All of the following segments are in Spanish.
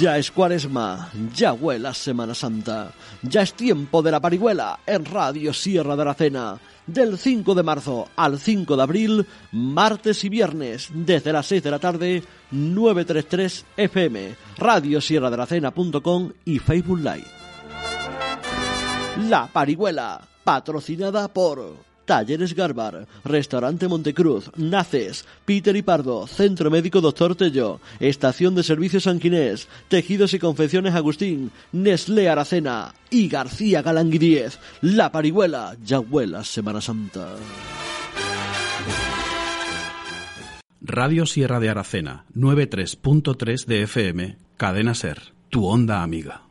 Ya es cuaresma, ya huela Semana Santa, ya es tiempo de la parihuela en Radio Sierra de Aracena. Del 5 de marzo al 5 de abril, martes y viernes, desde las 6 de la tarde, 933 FM, Radio Sierra de Aracena.com y Facebook Live. La parihuela, patrocinada por Talleres Garbar, Restaurante Montecruz, Naces, Peter y Pardo, Centro Médico Doctor Tello, Estación de Servicios Sanquinés, Tejidos y Confecciones Agustín, Nestlé Aracena y García Galanguidiez. La Parihuela, ya huela Semana Santa. Radio Sierra de Aracena, 93.3 de FM, Cadena Ser, tu onda amiga.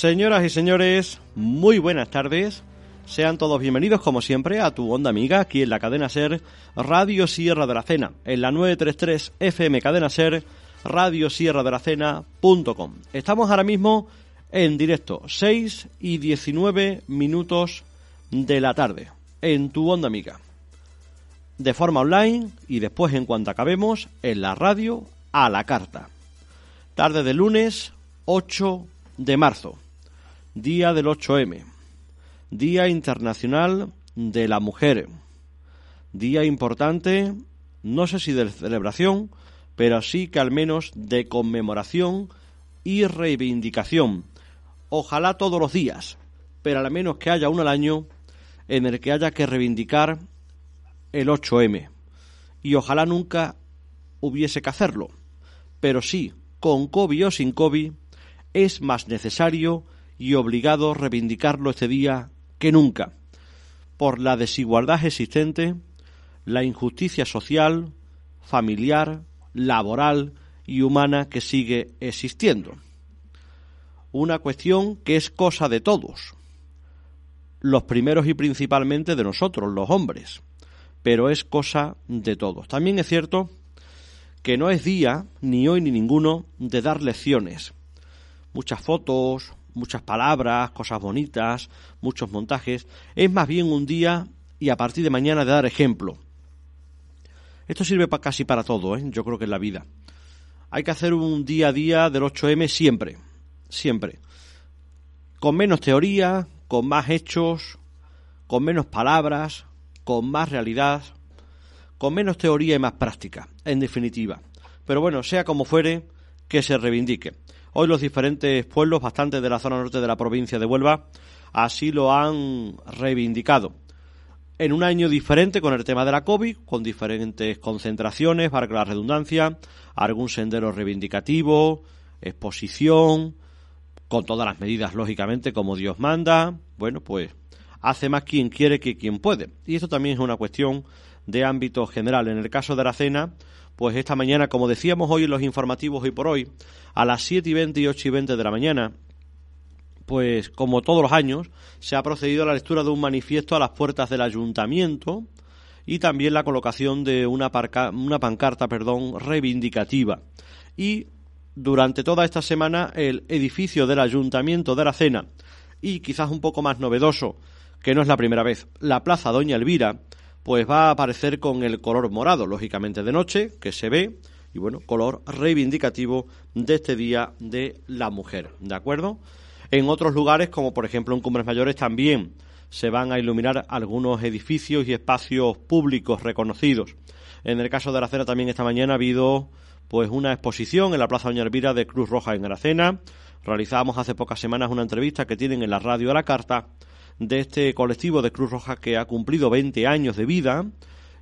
Señoras y señores, muy buenas tardes. Sean todos bienvenidos, como siempre, a tu onda amiga, aquí en la cadena Ser, Radio Sierra de la Cena, en la 933 FM Cadena Ser, Radio Sierra de la Cena.com. Estamos ahora mismo en directo, 6 y 19 minutos de la tarde, en tu onda amiga. De forma online y después, en cuanto acabemos, en la radio a la carta. Tarde de lunes 8 de marzo. Día del 8M, Día Internacional de la Mujer, día importante, no sé si de celebración, pero sí que al menos de conmemoración y reivindicación. Ojalá todos los días, pero al menos que haya uno al año en el que haya que reivindicar el 8M. Y ojalá nunca hubiese que hacerlo. Pero sí, con COVID o sin COVID, es más necesario y obligado a reivindicarlo este día que nunca, por la desigualdad existente, la injusticia social, familiar, laboral y humana que sigue existiendo. Una cuestión que es cosa de todos, los primeros y principalmente de nosotros, los hombres, pero es cosa de todos. También es cierto que no es día, ni hoy ni ninguno, de dar lecciones. Muchas fotos, muchas palabras, cosas bonitas, muchos montajes. Es más bien un día y a partir de mañana de dar ejemplo. Esto sirve para casi para todo, ¿eh? yo creo que en la vida. Hay que hacer un día a día del 8M siempre, siempre. Con menos teoría, con más hechos, con menos palabras, con más realidad, con menos teoría y más práctica, en definitiva. Pero bueno, sea como fuere, que se reivindique. Hoy los diferentes pueblos, bastante de la zona norte de la provincia de Huelva, así lo han reivindicado. En un año diferente con el tema de la COVID, con diferentes concentraciones, para la redundancia, algún sendero reivindicativo, exposición, con todas las medidas, lógicamente, como Dios manda. Bueno, pues hace más quien quiere que quien puede. Y esto también es una cuestión de ámbito general. En el caso de la cena, pues esta mañana, como decíamos hoy en los informativos hoy por hoy, a las 7 y 20 y 8 y 20 de la mañana, pues como todos los años, se ha procedido a la lectura de un manifiesto a las puertas del ayuntamiento y también la colocación de una, una pancarta perdón, reivindicativa. Y durante toda esta semana el edificio del ayuntamiento de la Cena y quizás un poco más novedoso, que no es la primera vez, la Plaza Doña Elvira, pues va a aparecer con el color morado, lógicamente de noche, que se ve, y bueno, color reivindicativo de este Día de la Mujer, ¿de acuerdo? En otros lugares, como por ejemplo en Cumbres Mayores, también se van a iluminar algunos edificios y espacios públicos reconocidos. En el caso de Aracena también esta mañana ha habido pues una exposición en la Plaza Doña Elvira de Cruz Roja en Aracena. Realizábamos hace pocas semanas una entrevista que tienen en la radio a la carta de este colectivo de Cruz Roja que ha cumplido 20 años de vida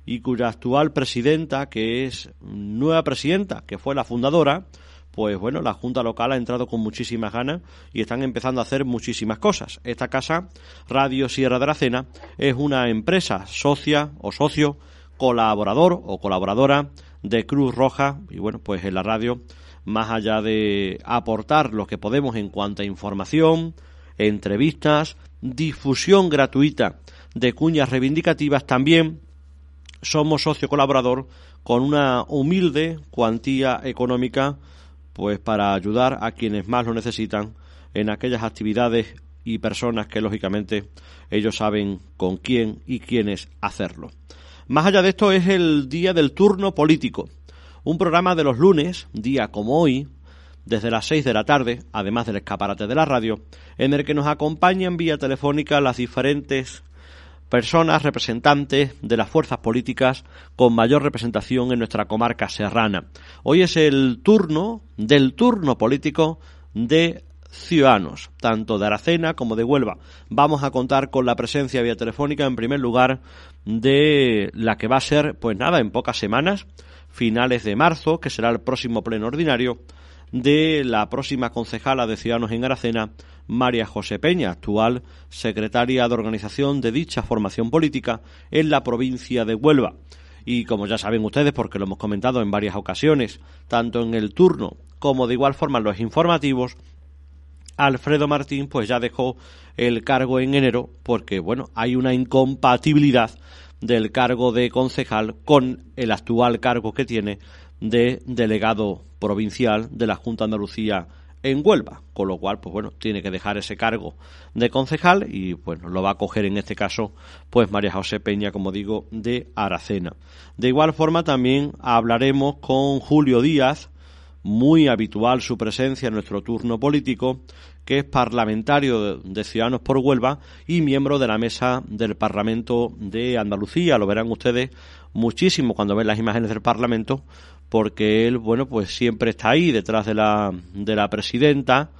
y cuya actual presidenta, que es nueva presidenta, que fue la fundadora, pues bueno, la Junta Local ha entrado con muchísimas ganas y están empezando a hacer muchísimas cosas. Esta casa, Radio Sierra de la Cena, es una empresa socia o socio, colaborador o colaboradora de Cruz Roja y bueno, pues en la radio, más allá de aportar lo que podemos en cuanto a información, entrevistas, difusión gratuita de cuñas reivindicativas, también somos socio colaborador con una humilde cuantía económica pues para ayudar a quienes más lo necesitan en aquellas actividades y personas que lógicamente ellos saben con quién y quiénes hacerlo. Más allá de esto es el día del turno político, un programa de los lunes, día como hoy, desde las 6 de la tarde, además del escaparate de la radio, en el que nos acompañan vía telefónica las diferentes personas representantes de las fuerzas políticas con mayor representación en nuestra comarca serrana. Hoy es el turno del turno político de Ciudadanos, tanto de Aracena como de Huelva. Vamos a contar con la presencia vía telefónica, en primer lugar, de la que va a ser, pues nada, en pocas semanas, finales de marzo, que será el próximo pleno ordinario, de la próxima concejala de Ciudadanos en Aracena, María José Peña, actual secretaria de organización de dicha formación política en la provincia de Huelva. Y como ya saben ustedes, porque lo hemos comentado en varias ocasiones, tanto en el turno como de igual forma en los informativos, Alfredo Martín pues ya dejó el cargo en enero porque bueno, hay una incompatibilidad del cargo de concejal con el actual cargo que tiene de delegado provincial de la Junta de Andalucía en Huelva, con lo cual, pues bueno, tiene que dejar ese cargo de concejal y bueno, lo va a coger en este caso, pues María José Peña, como digo, de Aracena. De igual forma también hablaremos con Julio Díaz, muy habitual su presencia en nuestro turno político, que es parlamentario de, Ciudadanos por Huelva y miembro de la mesa del Parlamento de Andalucía. Lo verán ustedes muchísimo cuando ven las imágenes del Parlamento, porque él, bueno, pues siempre está ahí detrás de la, de la presidenta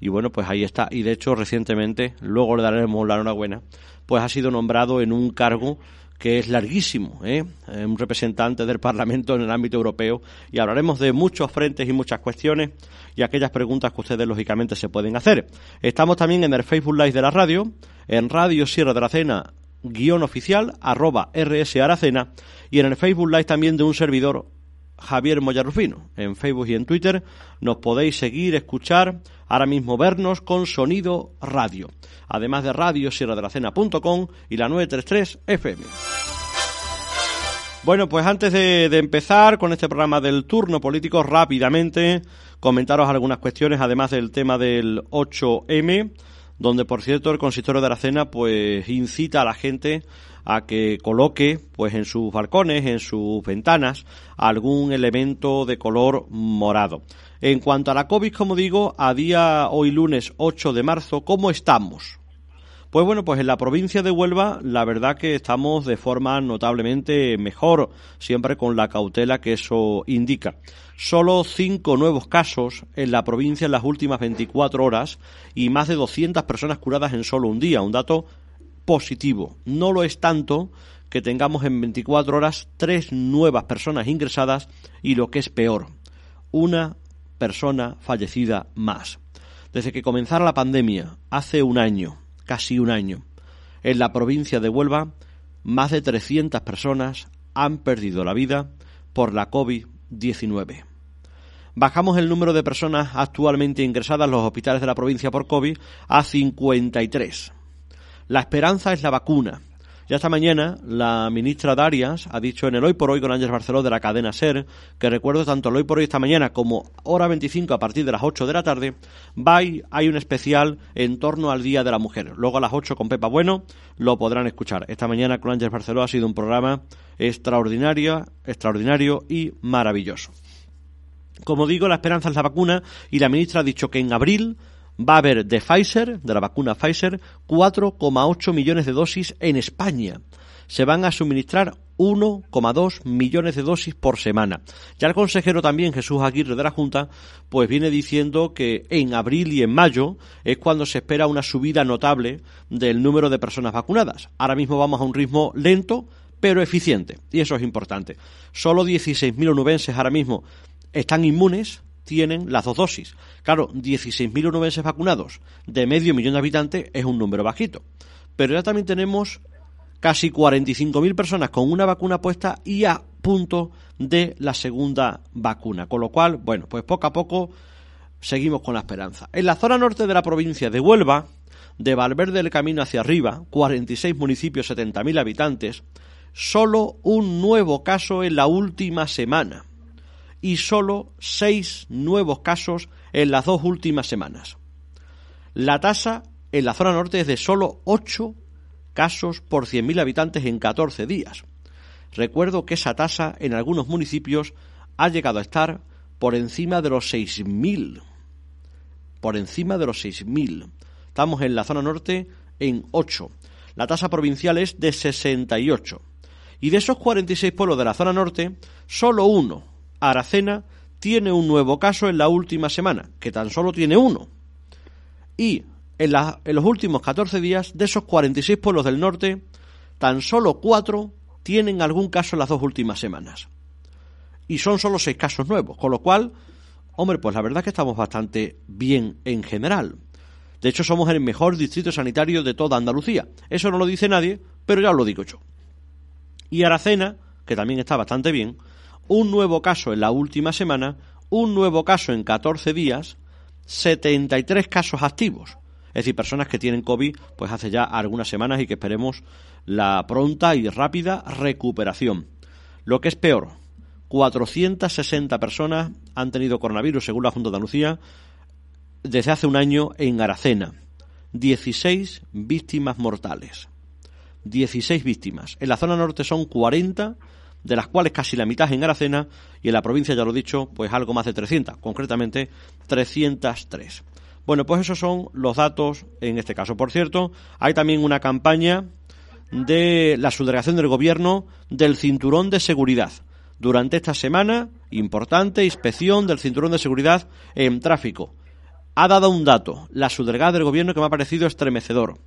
y bueno, pues ahí está. Y de hecho, recientemente, luego le daremos la enhorabuena, pues ha sido nombrado en un cargo que es larguísimo, ¿eh? ¿eh? un representante del Parlamento en el ámbito europeo y hablaremos de muchos frentes y muchas cuestiones y aquellas preguntas que ustedes lógicamente se pueden hacer. Estamos también en el Facebook Live de la radio, en Radio Sierra de la Cena guion oficial arroba RS Aracena y en el Facebook Live también de un servidor Javier Moyarrufino. En Facebook y en Twitter nos podéis seguir, escuchar, ahora mismo vernos con sonido radio. Además de radio sierra de la cena.com y la 933 FM. Bueno, pues antes de, empezar con este programa del turno político, rápidamente comentaros algunas cuestiones, además del tema del 8M, donde por cierto el consistorio de Aracena pues incita a la gente a que coloque pues en sus balcones, en sus ventanas, algún elemento de color morado. En cuanto a la COVID, como digo, a día hoy lunes 8 de marzo, ¿cómo estamos? Pues bueno, pues en la provincia de Huelva la verdad que estamos de forma notablemente mejor, siempre con la cautela que eso indica. Solo cinco nuevos casos en la provincia en las últimas 24 horas y más de 200 personas curadas en solo un día, un dato positivo. No lo es tanto que tengamos en 24 horas tres nuevas personas ingresadas y lo que es peor, una persona fallecida más. Desde que comenzara la pandemia, hace un año, casi un año, en la provincia de Huelva, más de 300 personas han perdido la vida por la COVID-19. Bajamos el número de personas actualmente ingresadas en los hospitales de la provincia por COVID a 53. La esperanza es la vacuna Ya esta mañana la ministra Darias ha dicho en el Hoy por Hoy con Ángel Barceló de la cadena SER, que recuerdo tanto el Hoy por Hoy esta mañana como hora 25 a partir de las 8 de la tarde, hay un especial en torno al Día de la Mujer. Luego a las 8 con Pepa Bueno lo podrán escuchar. Esta mañana con Ángel Barceló ha sido un programa extraordinario, extraordinario y maravilloso. Como digo, la esperanza es la vacuna y la ministra ha dicho que en abril va a haber de Pfizer, de la vacuna Pfizer, 4,8 millones de dosis en España. Se van a suministrar 1,2 millones de dosis por semana. Ya el consejero también, Jesús Aguirre de la Junta, pues viene diciendo que en abril y en mayo es cuando se espera una subida notable del número de personas vacunadas. Ahora mismo vamos a un ritmo lento, pero eficiente, y eso es importante. Solo 16.000 onubenses ahora mismo están inmunes tienen las dos dosis. Claro, 16.000 unubenses vacunados de medio millón de habitantes es un número bajito. Pero ya también tenemos casi 45.000 personas con una vacuna puesta y a punto de la segunda vacuna. Con lo cual, bueno, pues poco a poco seguimos con la esperanza. En la zona norte de la provincia de Huelva, de Valverde del Camino hacia arriba, 46 municipios, 70.000 habitantes, solo un nuevo caso en la última semana y solo seis nuevos casos en las dos últimas semanas. La tasa en la zona norte es de solo 8 casos por 100.000 habitantes en 14 días. Recuerdo que esa tasa en algunos municipios ha llegado a estar por encima de los 6.000. Por encima de los 6.000. Estamos en la zona norte en 8. La tasa provincial es de 68. Y de esos 46 pueblos de la zona norte, solo uno, Aracena tiene un nuevo caso en la última semana, que tan solo tiene uno. Y en, los últimos 14 días, de esos 46 pueblos del norte, tan solo cuatro tienen algún caso en las dos últimas semanas. Y son solo seis casos nuevos, con lo cual, hombre, pues la verdad es que estamos bastante bien en general. De hecho, somos el mejor distrito sanitario de toda Andalucía. Eso no lo dice nadie, pero ya lo digo yo. Y Aracena, que también está bastante bien, un nuevo caso en la última semana, un nuevo caso en 14 días, 73 casos activos. Es decir, personas que tienen COVID pues hace ya algunas semanas y que esperemos la pronta y rápida recuperación. Lo que es peor, 460 personas han tenido coronavirus según la Junta de Andalucía desde hace un año en Aracena. 16 víctimas mortales. 16 víctimas. En la zona norte son 40 de las cuales casi la mitad en Aracena y en la provincia, ya lo he dicho, pues algo más de 300, concretamente 303. Bueno, pues esos son los datos en este caso. Por cierto, hay también una campaña de la subdelegación del gobierno del cinturón de seguridad. Durante esta semana, importante inspección del cinturón de seguridad en tráfico. Ha dado un dato, la subdelegada del gobierno que me ha parecido estremecedor.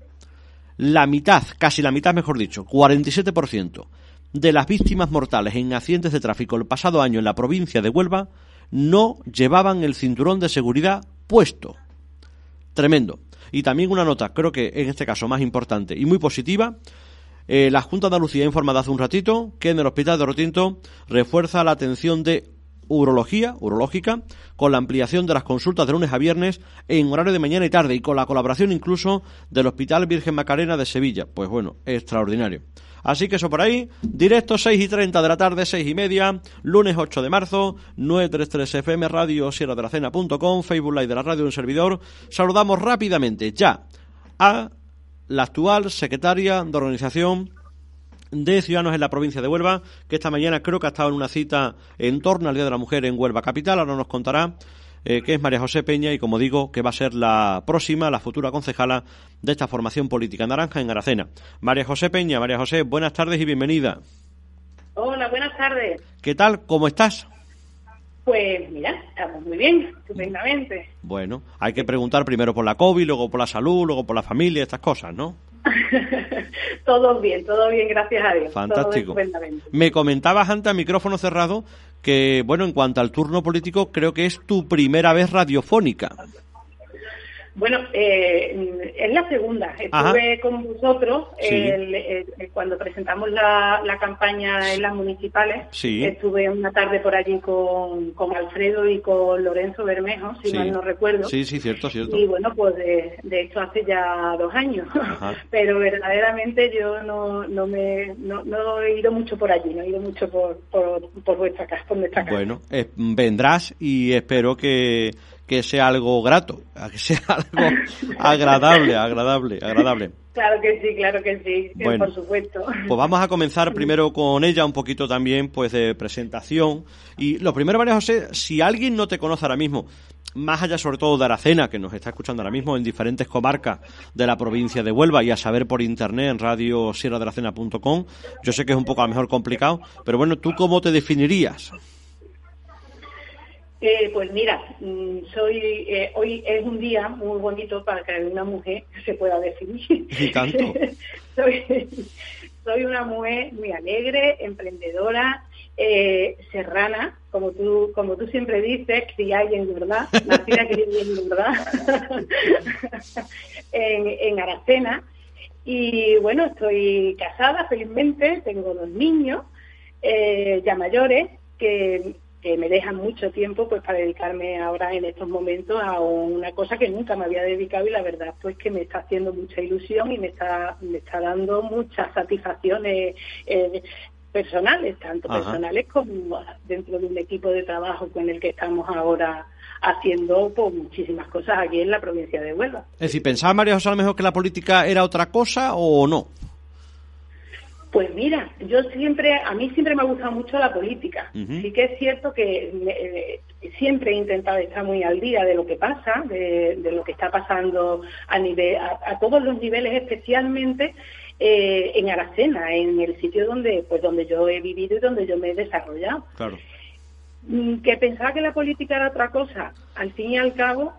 La mitad, casi la mitad mejor dicho, 47%, de las víctimas mortales en accidentes de tráfico el pasado año en la provincia de Huelva no llevaban el cinturón de seguridad puesto. Tremendo. Y también una nota, creo que en este caso más importante y muy positiva, eh, la Junta de Andalucía ha informado hace un ratito que en el Hospital de Rotinto refuerza la atención de urología, urológica, con la ampliación de las consultas de lunes a viernes en horario de mañana y tarde y con la colaboración incluso del Hospital Virgen Macarena de Sevilla. Pues bueno, extraordinario. Así que eso por ahí, directo 6 y 30 de la tarde, 6 y media, lunes 8 de marzo, 933 FM Radio, Sierra de la Cena.com, Facebook Live de la radio un servidor. Saludamos rápidamente ya a la actual secretaria de organización de Ciudadanos en la provincia de Huelva, que esta mañana creo que ha estado en una cita en torno al Día de la Mujer en Huelva Capital, ahora nos contará eh, que es María José Peña y como digo que va a ser la próxima, la futura concejala de esta formación política naranja en Aracena. María José Peña, María José, buenas tardes y bienvenida. Hola, buenas tardes. ¿Qué tal? ¿Cómo estás? Pues mira, estamos muy bien, estupendamente. Bueno, hay que preguntar primero por la COVID, luego por la salud, luego por la familia, estas cosas, ¿no? todo bien, todo bien, gracias a Dios. Fantástico. Me comentabas antes a micrófono cerrado que, bueno, en cuanto al turno político, creo que es tu primera vez radiofónica. Bueno, eh, es la segunda. Estuve con vosotros cuando presentamos la, campaña en las municipales. Estuve una tarde por allí con, con Alfredo y con Lorenzo Bermejo, si mal no recuerdo. Sí, sí, cierto, cierto. Y bueno, pues de, de esto hace ya dos años. Pero verdaderamente yo no, no me no, he ido mucho por allí, no he ido mucho por, por, por vuestra casa, por nuestra casa. Bueno, vendrás y espero que que sea algo grato, que sea algo agradable, agradable, agradable. Claro que sí, claro que sí, por supuesto. Pues vamos a comenzar primero con ella, un poquito también pues de presentación. Y lo primero, María José, si alguien no te conoce ahora mismo, más allá sobre todo de Aracena, que nos está escuchando ahora mismo en diferentes comarcas de la provincia de Huelva y a saber por internet en radio yo sé que es un poco a lo mejor complicado, pero bueno, ¿tú cómo te definirías? Eh, pues mira, mm, soy eh, hoy es un día muy bonito para que una mujer se pueda definir. ¿Y tanto? soy, soy una mujer muy alegre, emprendedora, eh, serrana, como tú como tú siempre dices, criada y verdad, nacida criada y verdad, en, en Aracena. Y bueno, estoy casada felizmente, tengo dos niños ya mayores que que me dejan mucho tiempo pues para dedicarme ahora en estos momentos a una cosa que nunca me había dedicado y la verdad pues que me está haciendo mucha ilusión y me está me está dando muchas satisfacciones eh, personales tanto personales como dentro de un equipo de trabajo con el que estamos ahora haciendo pues, muchísimas cosas aquí en la provincia de Huelva. Es decir, ¿pensaba María José a lo mejor que la política era otra cosa o no? Pues mira, yo siempre, a mí siempre me ha gustado mucho la política. Sí que es cierto que eh, siempre he intentado estar muy al día de lo que pasa, de, lo que está pasando a, nivel, a, todos los niveles, especialmente eh, en Aracena, en el sitio donde, pues donde yo he vivido y donde yo me he desarrollado. Claro. Mm, que pensaba que la política era otra cosa. Al fin y al cabo,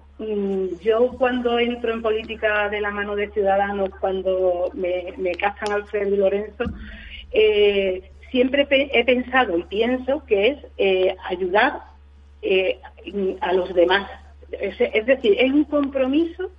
yo cuando entro en política de la mano de Ciudadanos, cuando me, me Alfredo y Lorenzo, eh, siempre he pensado y pienso que es eh, ayudar eh, a los demás. Es, decir, es un compromiso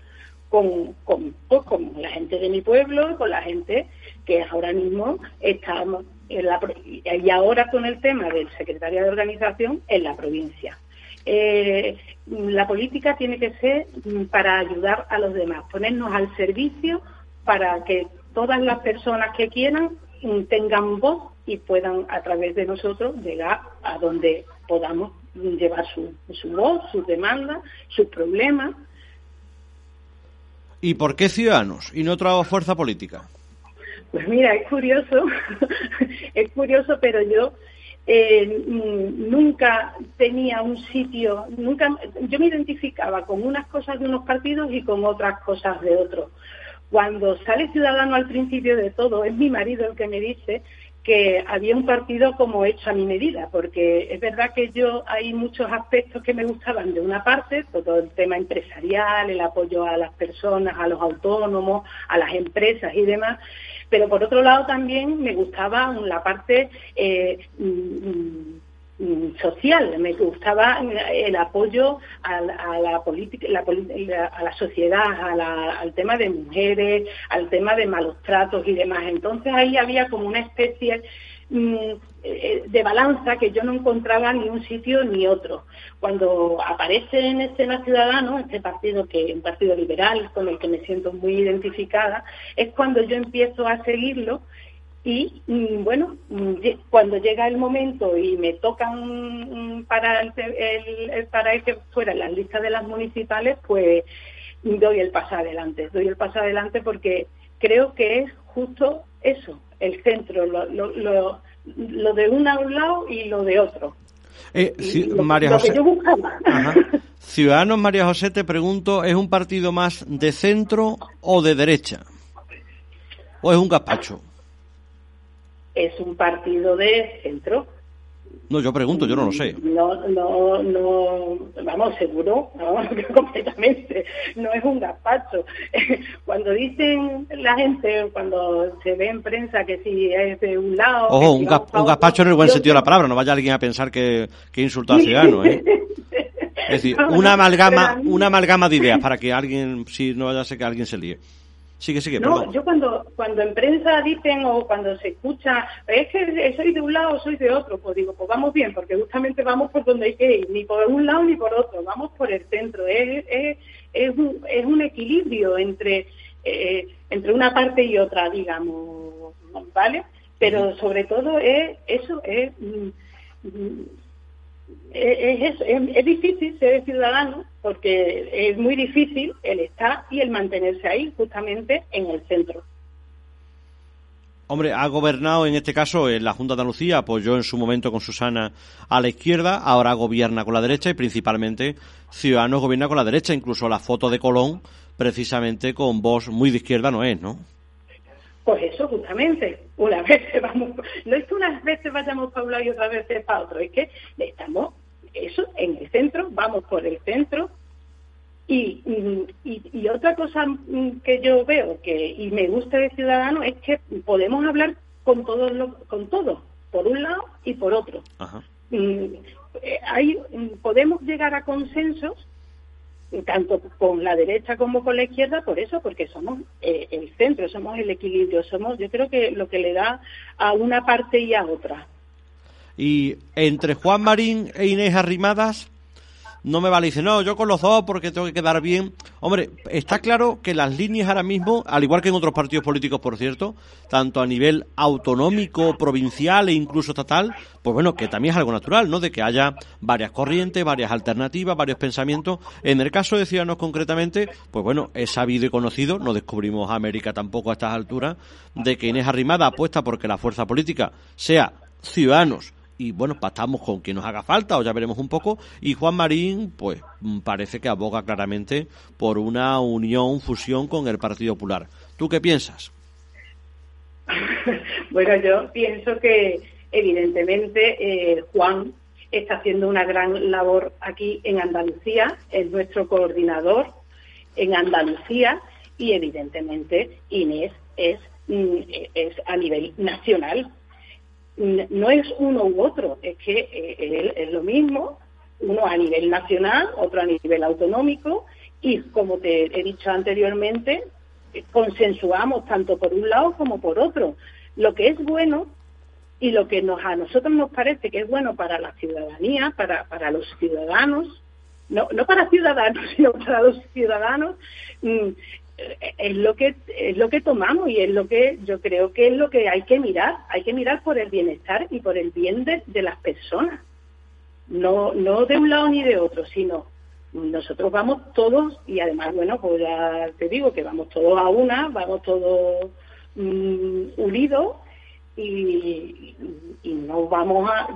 pues, con, la gente de mi pueblo, con la gente que ahora mismo estamos en la, y ahora con el tema del secretario de organización en la provincia. Eh, la política tiene que ser mm, para ayudar a los demás, ponernos al servicio para que todas las personas que quieran mm, tengan voz y puedan a través de nosotros llegar a donde podamos mm, llevar su, su voz, sus demandas, sus problemas. ¿Y por qué Ciudadanos y no otra fuerza política? Pues mira, es curioso, es curioso, pero yo eh, nunca tenía un sitio, nunca, yo me identificaba con unas cosas de unos partidos y con otras cosas de otros. Cuando sale Ciudadano al principio de todo, es mi marido el que me dice que había un partido como hecho a mi medida, porque es verdad que yo hay muchos aspectos que me gustaban de una parte, todo el tema empresarial, el apoyo a las personas, a los autónomos, a las empresas y demás, pero por otro lado también me gustaba la parte eh, mm, mm, social, me gustaba el apoyo a, la política, a la sociedad, al tema de mujeres, al tema de malos tratos y demás. Entonces ahí había como una especie Mm, eh, de balanza que yo no encontraba ni un sitio ni otro. Cuando aparece en escena Ciudadano, este partido que un partido liberal con el que me siento muy identificada, es cuando yo empiezo a seguirlo y mm, bueno, mm, cuando llega el momento y me tocan para el, para el que fuera en las listas de las municipales, pues doy el paso adelante, doy el paso adelante porque creo que es justo eso, el centro, lo, lo, lo, de un lado y lo de otro. Eh, María José. Ciudadanos María José, te pregunto, ¿es un partido más de centro o de derecha? ¿O es un gazpacho? Es un partido de centro. No, yo pregunto, yo no lo sé. No, no, no, vamos, seguro, vamos, completamente. No es un gazpacho. Cuando dicen la gente, cuando se ve en prensa que si es de un lado... Ojo, un, gazpacho en el buen sentido de la palabra, no vaya alguien a pensar que, que insulta a ciudadanos, ¿eh? Es decir, una amalgama, una amalgama de ideas para que alguien, si no vaya a ser que alguien se líe. Sigue, sigue, No, yo cuando, cuando en prensa dicen o cuando se escucha, es que soy de un lado o soy de otro, pues digo, pues vamos bien, porque justamente vamos por donde hay que ir, ni por un lado ni por otro, vamos por el centro. Es, es, es, un, es un equilibrio entre, eh, entre una parte y otra, digamos, ¿vale? Pero sobre todo es eso, es... Mm, mm, es, es, difícil ser ciudadano porque es muy difícil el estar y el mantenerse ahí, justamente en el centro. Hombre, ha gobernado en este caso en la Junta de Andalucía, apoyó en su momento con Susana a la izquierda, ahora gobierna con la derecha y principalmente Ciudadanos gobierna con la derecha, incluso la foto de Colón, precisamente con voz muy de izquierda no es, ¿no? Pues eso, justamente. Una vez vamos, no es que unas veces vayamos para un lado y otras veces para otro, es que estamos, eso, en el centro, vamos por el centro. Y, y, otra cosa que yo veo que y me gusta de Ciudadano es que podemos hablar con todos con todos, por un lado y por otro. Mm, eh, hay, podemos llegar a consensos tanto con la derecha como con la izquierda, por eso, porque somos eh, el centro, somos el equilibrio, somos, yo creo que lo que le da a una parte y a otra. Y entre Juan Marín e Inés Arrimadas, no me vale. Dice, no, yo con los dos porque tengo que quedar bien. Hombre, está claro que las líneas ahora mismo, al igual que en otros partidos políticos, por cierto, tanto a nivel autonómico, provincial e incluso estatal, pues bueno, que también es algo natural, ¿no? De que haya varias corrientes, varias alternativas, varios pensamientos. En el caso de Ciudadanos concretamente, pues bueno, es sabido y conocido, no descubrimos América tampoco a estas alturas, de que Inés Arrimada apuesta porque la fuerza política sea Ciudadanos y bueno, pactamos con quien nos haga falta, o ya veremos un poco. Y Juan Marín, pues mm, parece que aboga claramente por una unión, fusión con el Partido Popular. ¿Tú qué piensas? bueno, yo pienso que evidentemente eh, Juan está haciendo una gran labor aquí en Andalucía, es nuestro coordinador en Andalucía y evidentemente Inés es, mm, es a nivel nacional no es uno u otro, es que eh, es lo mismo, uno a nivel nacional, otro a nivel autonómico, y como te he dicho anteriormente, consensuamos tanto por un lado como por otro. Lo que es bueno y lo que nos, a nosotros nos parece que es bueno para la ciudadanía, para, para los ciudadanos, no, no para ciudadanos, sino para los ciudadanos, mm, es lo que es lo que tomamos y es lo que yo creo que es lo que hay que mirar. Hay que mirar por el bienestar y por el bien de, las personas. No no de un lado ni de otro sino nosotros vamos todos y además bueno pues ya te digo que vamos todos a una vamos todos mm, unidos y, y no vamos a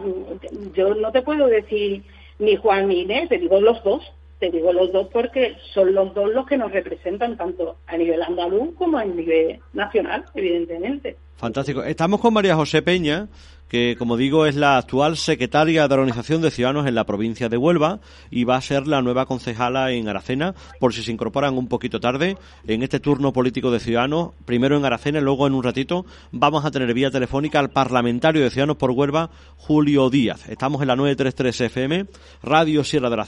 yo no te puedo decir ni Juan ni Inés te digo los dos te digo los dos porque son los dos los que nos representan tanto a nivel andaluz como a nivel nacional, evidentemente. Fantástico. Estamos con María José Peña, que como digo es la actual secretaria de Organización de Ciudadanos en la provincia de Huelva y va a ser la nueva concejala en Aracena, por si se incorporan un poquito tarde en este turno político de Ciudadanos, primero en Aracena y luego en un ratito vamos a tener vía telefónica al parlamentario de Ciudadanos por Huelva, Julio Díaz. Estamos en la 933 FM, radio sierra de la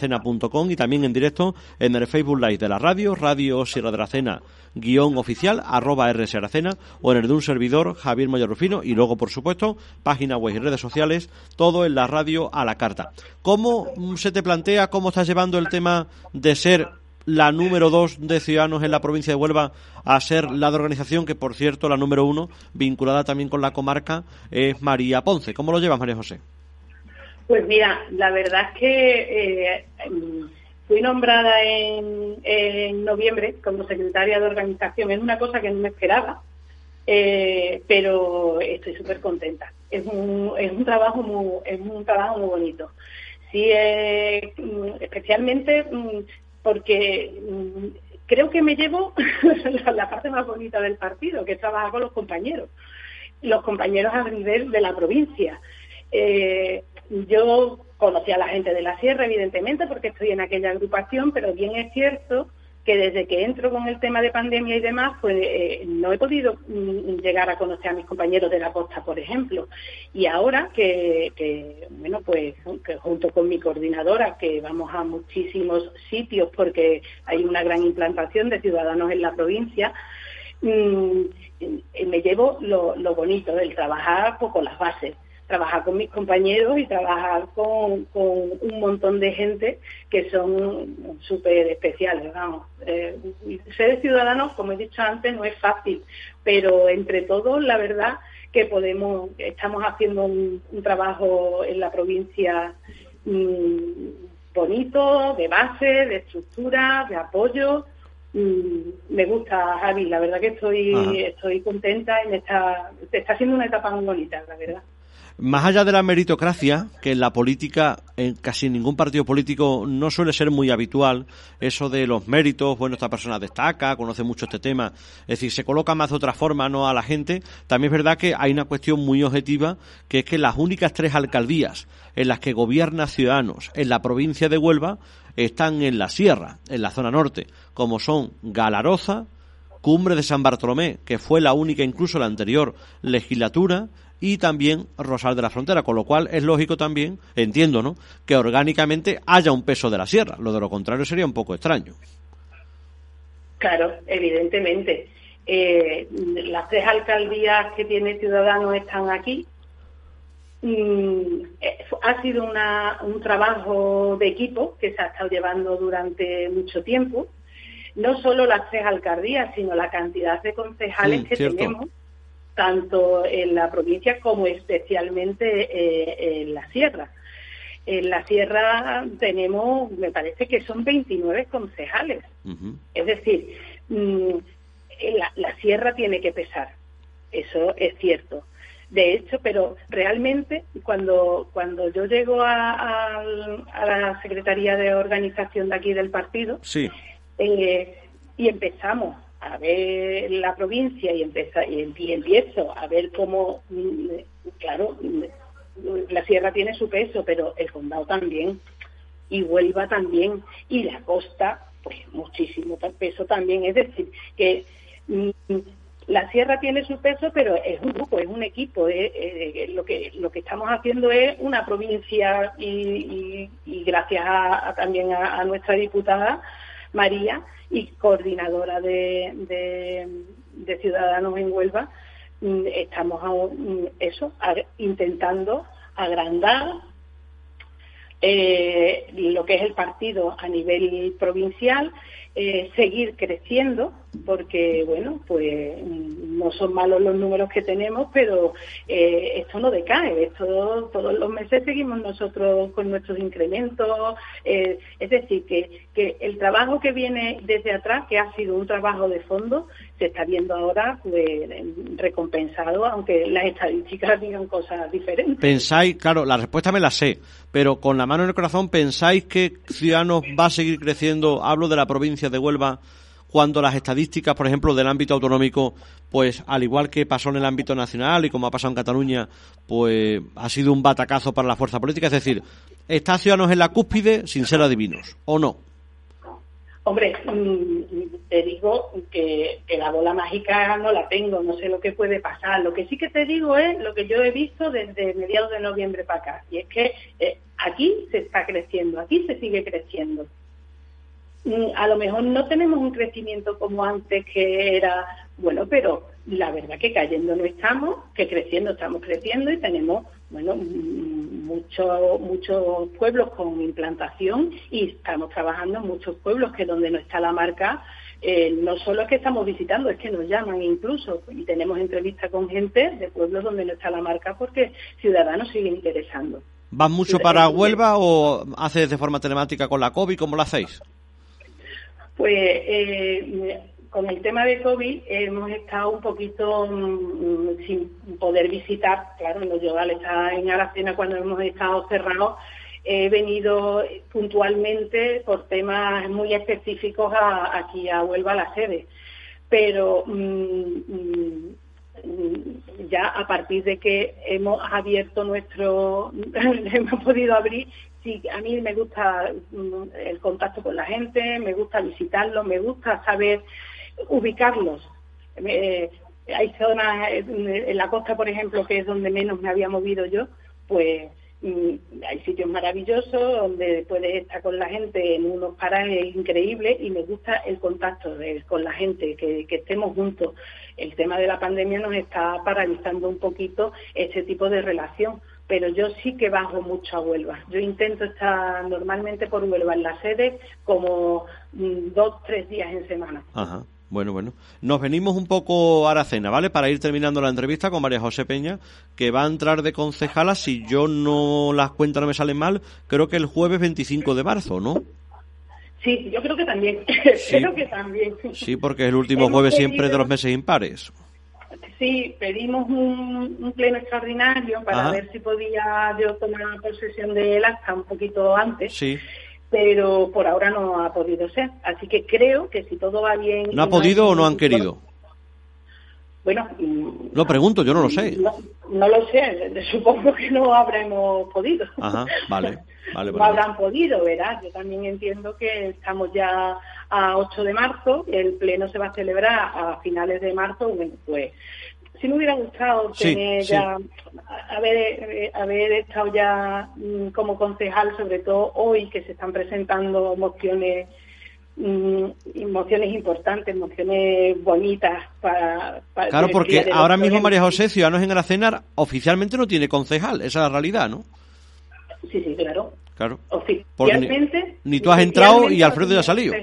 y también en directo en el Facebook Live de la radio, Radio Sierra de la Cena guion oficial, arroba RS Aracena, o en el de un servidor, Javier Mayor Rufino, y luego, por supuesto, página web y redes sociales, todo en la radio a la carta. ¿Cómo se te plantea, cómo estás llevando el tema de ser la número dos de Ciudadanos en la provincia de Huelva a ser la de organización, que por cierto, la número uno, vinculada también con la comarca, es María Ponce. ¿Cómo lo llevas, María José? Pues mira, la verdad es que eh, Fui nombrada en, noviembre como secretaria de organización. Es una cosa que no me esperaba, eh, pero estoy súper contenta. Es un, es un trabajo muy, es un trabajo muy bonito. Sí, eh, especialmente mm, porque mm, creo que me llevo la parte más bonita del partido, que es trabajar con los compañeros, los compañeros a nivel de la provincia. Eh, yo conocí a la gente de la sierra, evidentemente, porque estoy en aquella agrupación, pero bien es cierto que desde que entro con el tema de pandemia y demás, pues eh, no he podido mm, llegar a conocer a mis compañeros de la costa, por ejemplo. Y ahora que, bueno, pues junto con mi coordinadora, que vamos a muchísimos sitios porque hay una gran implantación de ciudadanos en la provincia, mm, me llevo lo, lo bonito del trabajar pues, con las bases trabajar con mis compañeros y trabajar con, un montón de gente que son súper especiales, vamos. Eh, ser ciudadanos, como he dicho antes, no es fácil, pero entre todos, la verdad que podemos, estamos haciendo un, trabajo en la provincia mm, bonito, de base, de estructura, de apoyo. Mm, me gusta, Javi, la verdad que estoy, estoy contenta en esta, está siendo una etapa muy bonita, la verdad. Más allá de la meritocracia, que en la política, en casi ningún partido político no suele ser muy habitual, eso de los méritos, bueno, esta persona destaca, conoce mucho este tema, es decir, se coloca más de otra forma, no a la gente, también es verdad que hay una cuestión muy objetiva, que es que las únicas tres alcaldías en las que gobierna Ciudadanos en la provincia de Huelva están en la sierra, en la zona norte, como son Galaroza, Cumbre de San Bartolomé, que fue la única incluso la anterior legislatura, y también Rosal de la Frontera, con lo cual es lógico también, entiendo, ¿no?, que orgánicamente haya un peso de la sierra, lo de lo contrario sería un poco extraño. Claro, evidentemente. Eh, las tres alcaldías que tiene Ciudadanos están aquí. Mm, eh, ha sido un trabajo de equipo que se ha estado llevando durante mucho tiempo. No solo las tres alcaldías, sino la cantidad de concejales que tenemos tanto en la provincia como especialmente eh, en la sierra. En la sierra tenemos, me parece que son 29 concejales. Es decir, mm, la, sierra tiene que pesar, eso es cierto. De hecho, pero realmente cuando, cuando yo llego a, la Secretaría de Organización de aquí del partido eh, y empezamos a ver la provincia y, y empiezo a ver cómo, mm, claro, mm, la sierra tiene su peso, pero el condado también, y Huelva también, y la costa, pues muchísimo peso también. Es decir, que mm, la sierra tiene su peso, pero es un grupo, es un equipo. lo, que, lo que estamos haciendo es una provincia y, gracias también a nuestra diputada María, y coordinadora de, de, Ciudadanos en Huelva, mm, estamos mm, eso, intentando agrandar eh, lo que es el partido a nivel provincial, eh, seguir creciendo, porque, bueno, pues no son malos los números que tenemos, pero eh, esto no decae, esto todos los meses seguimos nosotros con nuestros incrementos, eh, es decir, que, que el trabajo que viene desde atrás, que ha sido un trabajo de fondo, se está viendo ahora pues, recompensado, aunque las estadísticas digan cosas diferentes. Pensáis, claro, la respuesta me la sé, pero con la mano en el corazón, ¿pensáis que Ciudadanos va a seguir creciendo? Hablo de la provincia de Huelva cuando las estadísticas, por ejemplo, del ámbito autonómico, pues al igual que pasó en el ámbito nacional y como ha pasado en Cataluña, pues ha sido un batacazo para la fuerza política. Es decir, ¿está Ciudadanos en la cúspide sin ser adivinos o no? Hombre, mm, te digo que, la bola mágica no la tengo, no sé lo que puede pasar. Lo que sí que te digo es lo que yo he visto desde mediados de noviembre para acá, y es que eh, aquí se está creciendo, aquí se sigue creciendo. Mm, a lo mejor no tenemos un crecimiento como antes que era, bueno, pero la verdad que cayendo no estamos, que creciendo estamos creciendo y tenemos, bueno, mm, muchos muchos pueblos con implantación y estamos trabajando en muchos pueblos que donde no está la marca, eh, no solo es que estamos visitando, es que nos llaman incluso y tenemos entrevistas con gente de pueblos donde no está la marca porque Ciudadanos sigue interesando. ¿Van mucho para Huelva o haces de forma telemática con la COVID? ¿Cómo lo hacéis? Pues eh, con el tema de COVID hemos estado un poquito mm, sin poder visitar, claro, los yogales en Aracena cuando hemos estado cerrados, he venido puntualmente por temas muy específicos aquí a Huelva a la sede. Pero mm, mm, mm, ya a partir de que hemos abierto nuestro, hemos podido abrir, sí, a mí me gusta mm, el contacto con la gente, me gusta visitarlos, me gusta saber ubicarlos. hay zonas en la costa, por ejemplo, que es donde menos me había movido yo, pues hay sitios maravillosos donde puedes estar con la gente en unos parajes increíbles y me gusta el contacto con la gente, que, estemos juntos. El tema de la pandemia nos está paralizando un poquito ese tipo de relación, pero yo sí que bajo mucho a Huelva. Yo intento estar normalmente por Huelva en la sede como mm, dos, tres días en semana. Ajá. Bueno, bueno. Nos venimos un poco a Aracena, ¿vale? Para ir terminando la entrevista con María José Peña, que va a entrar de concejala, si yo no las cuentas no me salen mal, creo que el jueves 25 de marzo, ¿no? Sí, yo creo que también. creo que también. Sí, porque es el último jueves siempre de los meses impares. Sí, pedimos un, pleno extraordinario para ver si podía yo tomar posesión del acta un poquito antes. Sí pero por ahora no ha podido ser. Así que creo que si todo va bien... ¿No ha podido o no han querido? Bueno... Lo pregunto, yo no lo sé. No, lo sé, supongo que no habremos podido. Ajá, vale. vale no habrán podido, ¿verdad? Yo también entiendo que estamos ya a 8 de marzo, el pleno se va a celebrar a finales de marzo, bueno, pues si me hubiera gustado tener ya, haber, haber estado ya mm, como concejal, sobre todo hoy que se están presentando mociones mm, mociones importantes, mociones bonitas para... claro, porque ahora mismo María José, Ciudadanos en Aracena, oficialmente no tiene concejal, esa es la realidad, ¿no? Sí, sí, claro. Claro. Oficialmente... Ni, tú has entrado y Alfredo ya ha salido.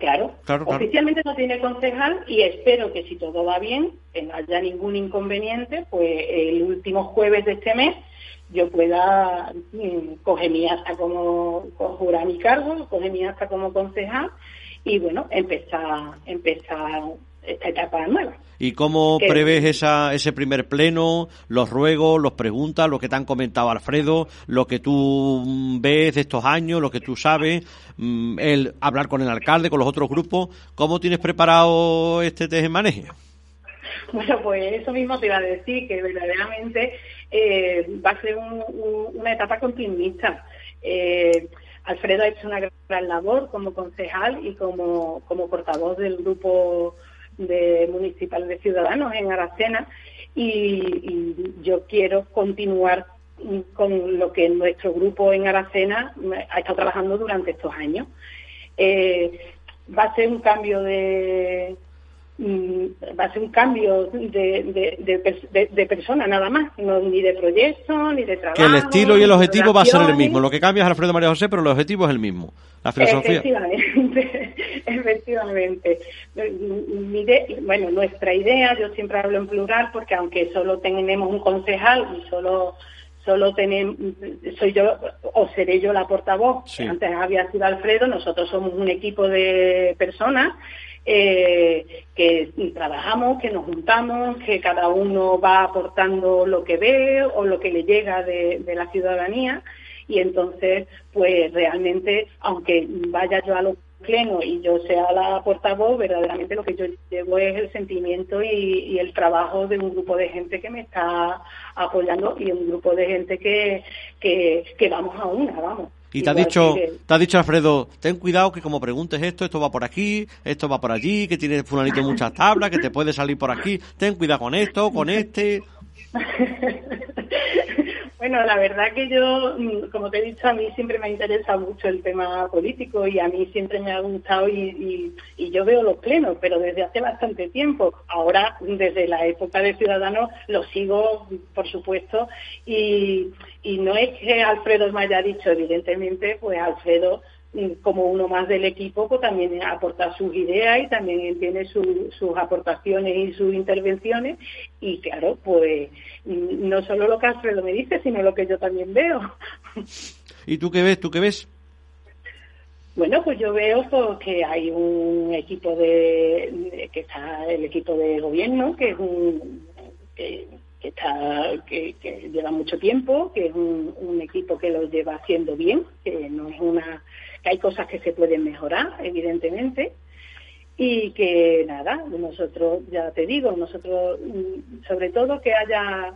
Claro. Oficialmente no tiene concejal y espero que si todo va bien, que no haya ningún inconveniente, pues el último jueves de este mes yo pueda mm, coger mi acta como, jurar mi cargo, coger mi acta como concejal y bueno, empezar, empezar esta etapa nueva. ¿Y cómo prevés esa, ese primer pleno, los ruegos, los preguntas, lo que te han comentado Alfredo, lo que tú mm, ves de estos años, lo que tú sabes, mm, el hablar con el alcalde, con los otros grupos? ¿Cómo tienes preparado este manejo? Bueno, pues eso mismo te iba a decir, que verdaderamente eh, va a ser una etapa continuista. Eh, Alfredo ha hecho una gran labor como concejal y como, como portavoz del grupo de municipal de Ciudadanos en Aracena y, yo quiero continuar con lo que nuestro grupo en Aracena ha estado trabajando durante estos años. Eh, va a ser un cambio de, va a ser un cambio de, de, de, persona nada más, ni de proyecto, ni de trabajo. Que el estilo y el objetivo va a ser el mismo. Lo que cambia es Alfredo María José, pero el objetivo es el mismo. La filosofía. Efectivamente, efectivamente. bueno, nuestra idea, yo siempre hablo en plural porque aunque solo tenemos un concejal y solo solo tenemos, soy yo o seré yo la portavoz, antes había sido Alfredo, nosotros somos un equipo de personas eh, que trabajamos, que nos juntamos, que cada uno va aportando lo que ve o lo que le llega de, la ciudadanía y entonces, pues realmente, aunque vaya yo a lo pleno y yo sea la portavoz, verdaderamente lo que yo llevo es el sentimiento y, el trabajo de un grupo de gente que me está apoyando y un grupo de gente que, que vamos a una, vamos. Y te ha dicho, te ha dicho Alfredo, ten cuidado que como preguntes esto, esto va por aquí, esto va por allí, que tiene fulanito muchas tablas, que te puede salir por aquí, ten cuidado con esto, con este. Bueno, la verdad que yo, mm, como te he dicho, a mí siempre me interesa mucho el tema político y a mí siempre me ha gustado y, yo veo los plenos, pero desde hace bastante tiempo. Ahora, desde la época de Ciudadanos, lo sigo, por supuesto, y, y no es que Alfredo me haya dicho, evidentemente, pues Alfredo como uno más del equipo, pues también aporta sus ideas y también tiene sus aportaciones y sus intervenciones. Y claro, pues no solo lo que Alfredo me dice, sino lo que yo también veo. ¿Y tú qué ves? ¿Tú qué ves? Bueno, pues yo veo pues, que hay un equipo de, que está el equipo de gobierno, que es un que, está que, lleva mucho tiempo, que es un equipo que lo lleva haciendo bien, que no es una que hay cosas que se pueden mejorar, evidentemente, y que nada, nosotros, ya te digo, nosotros mm, sobre todo que haya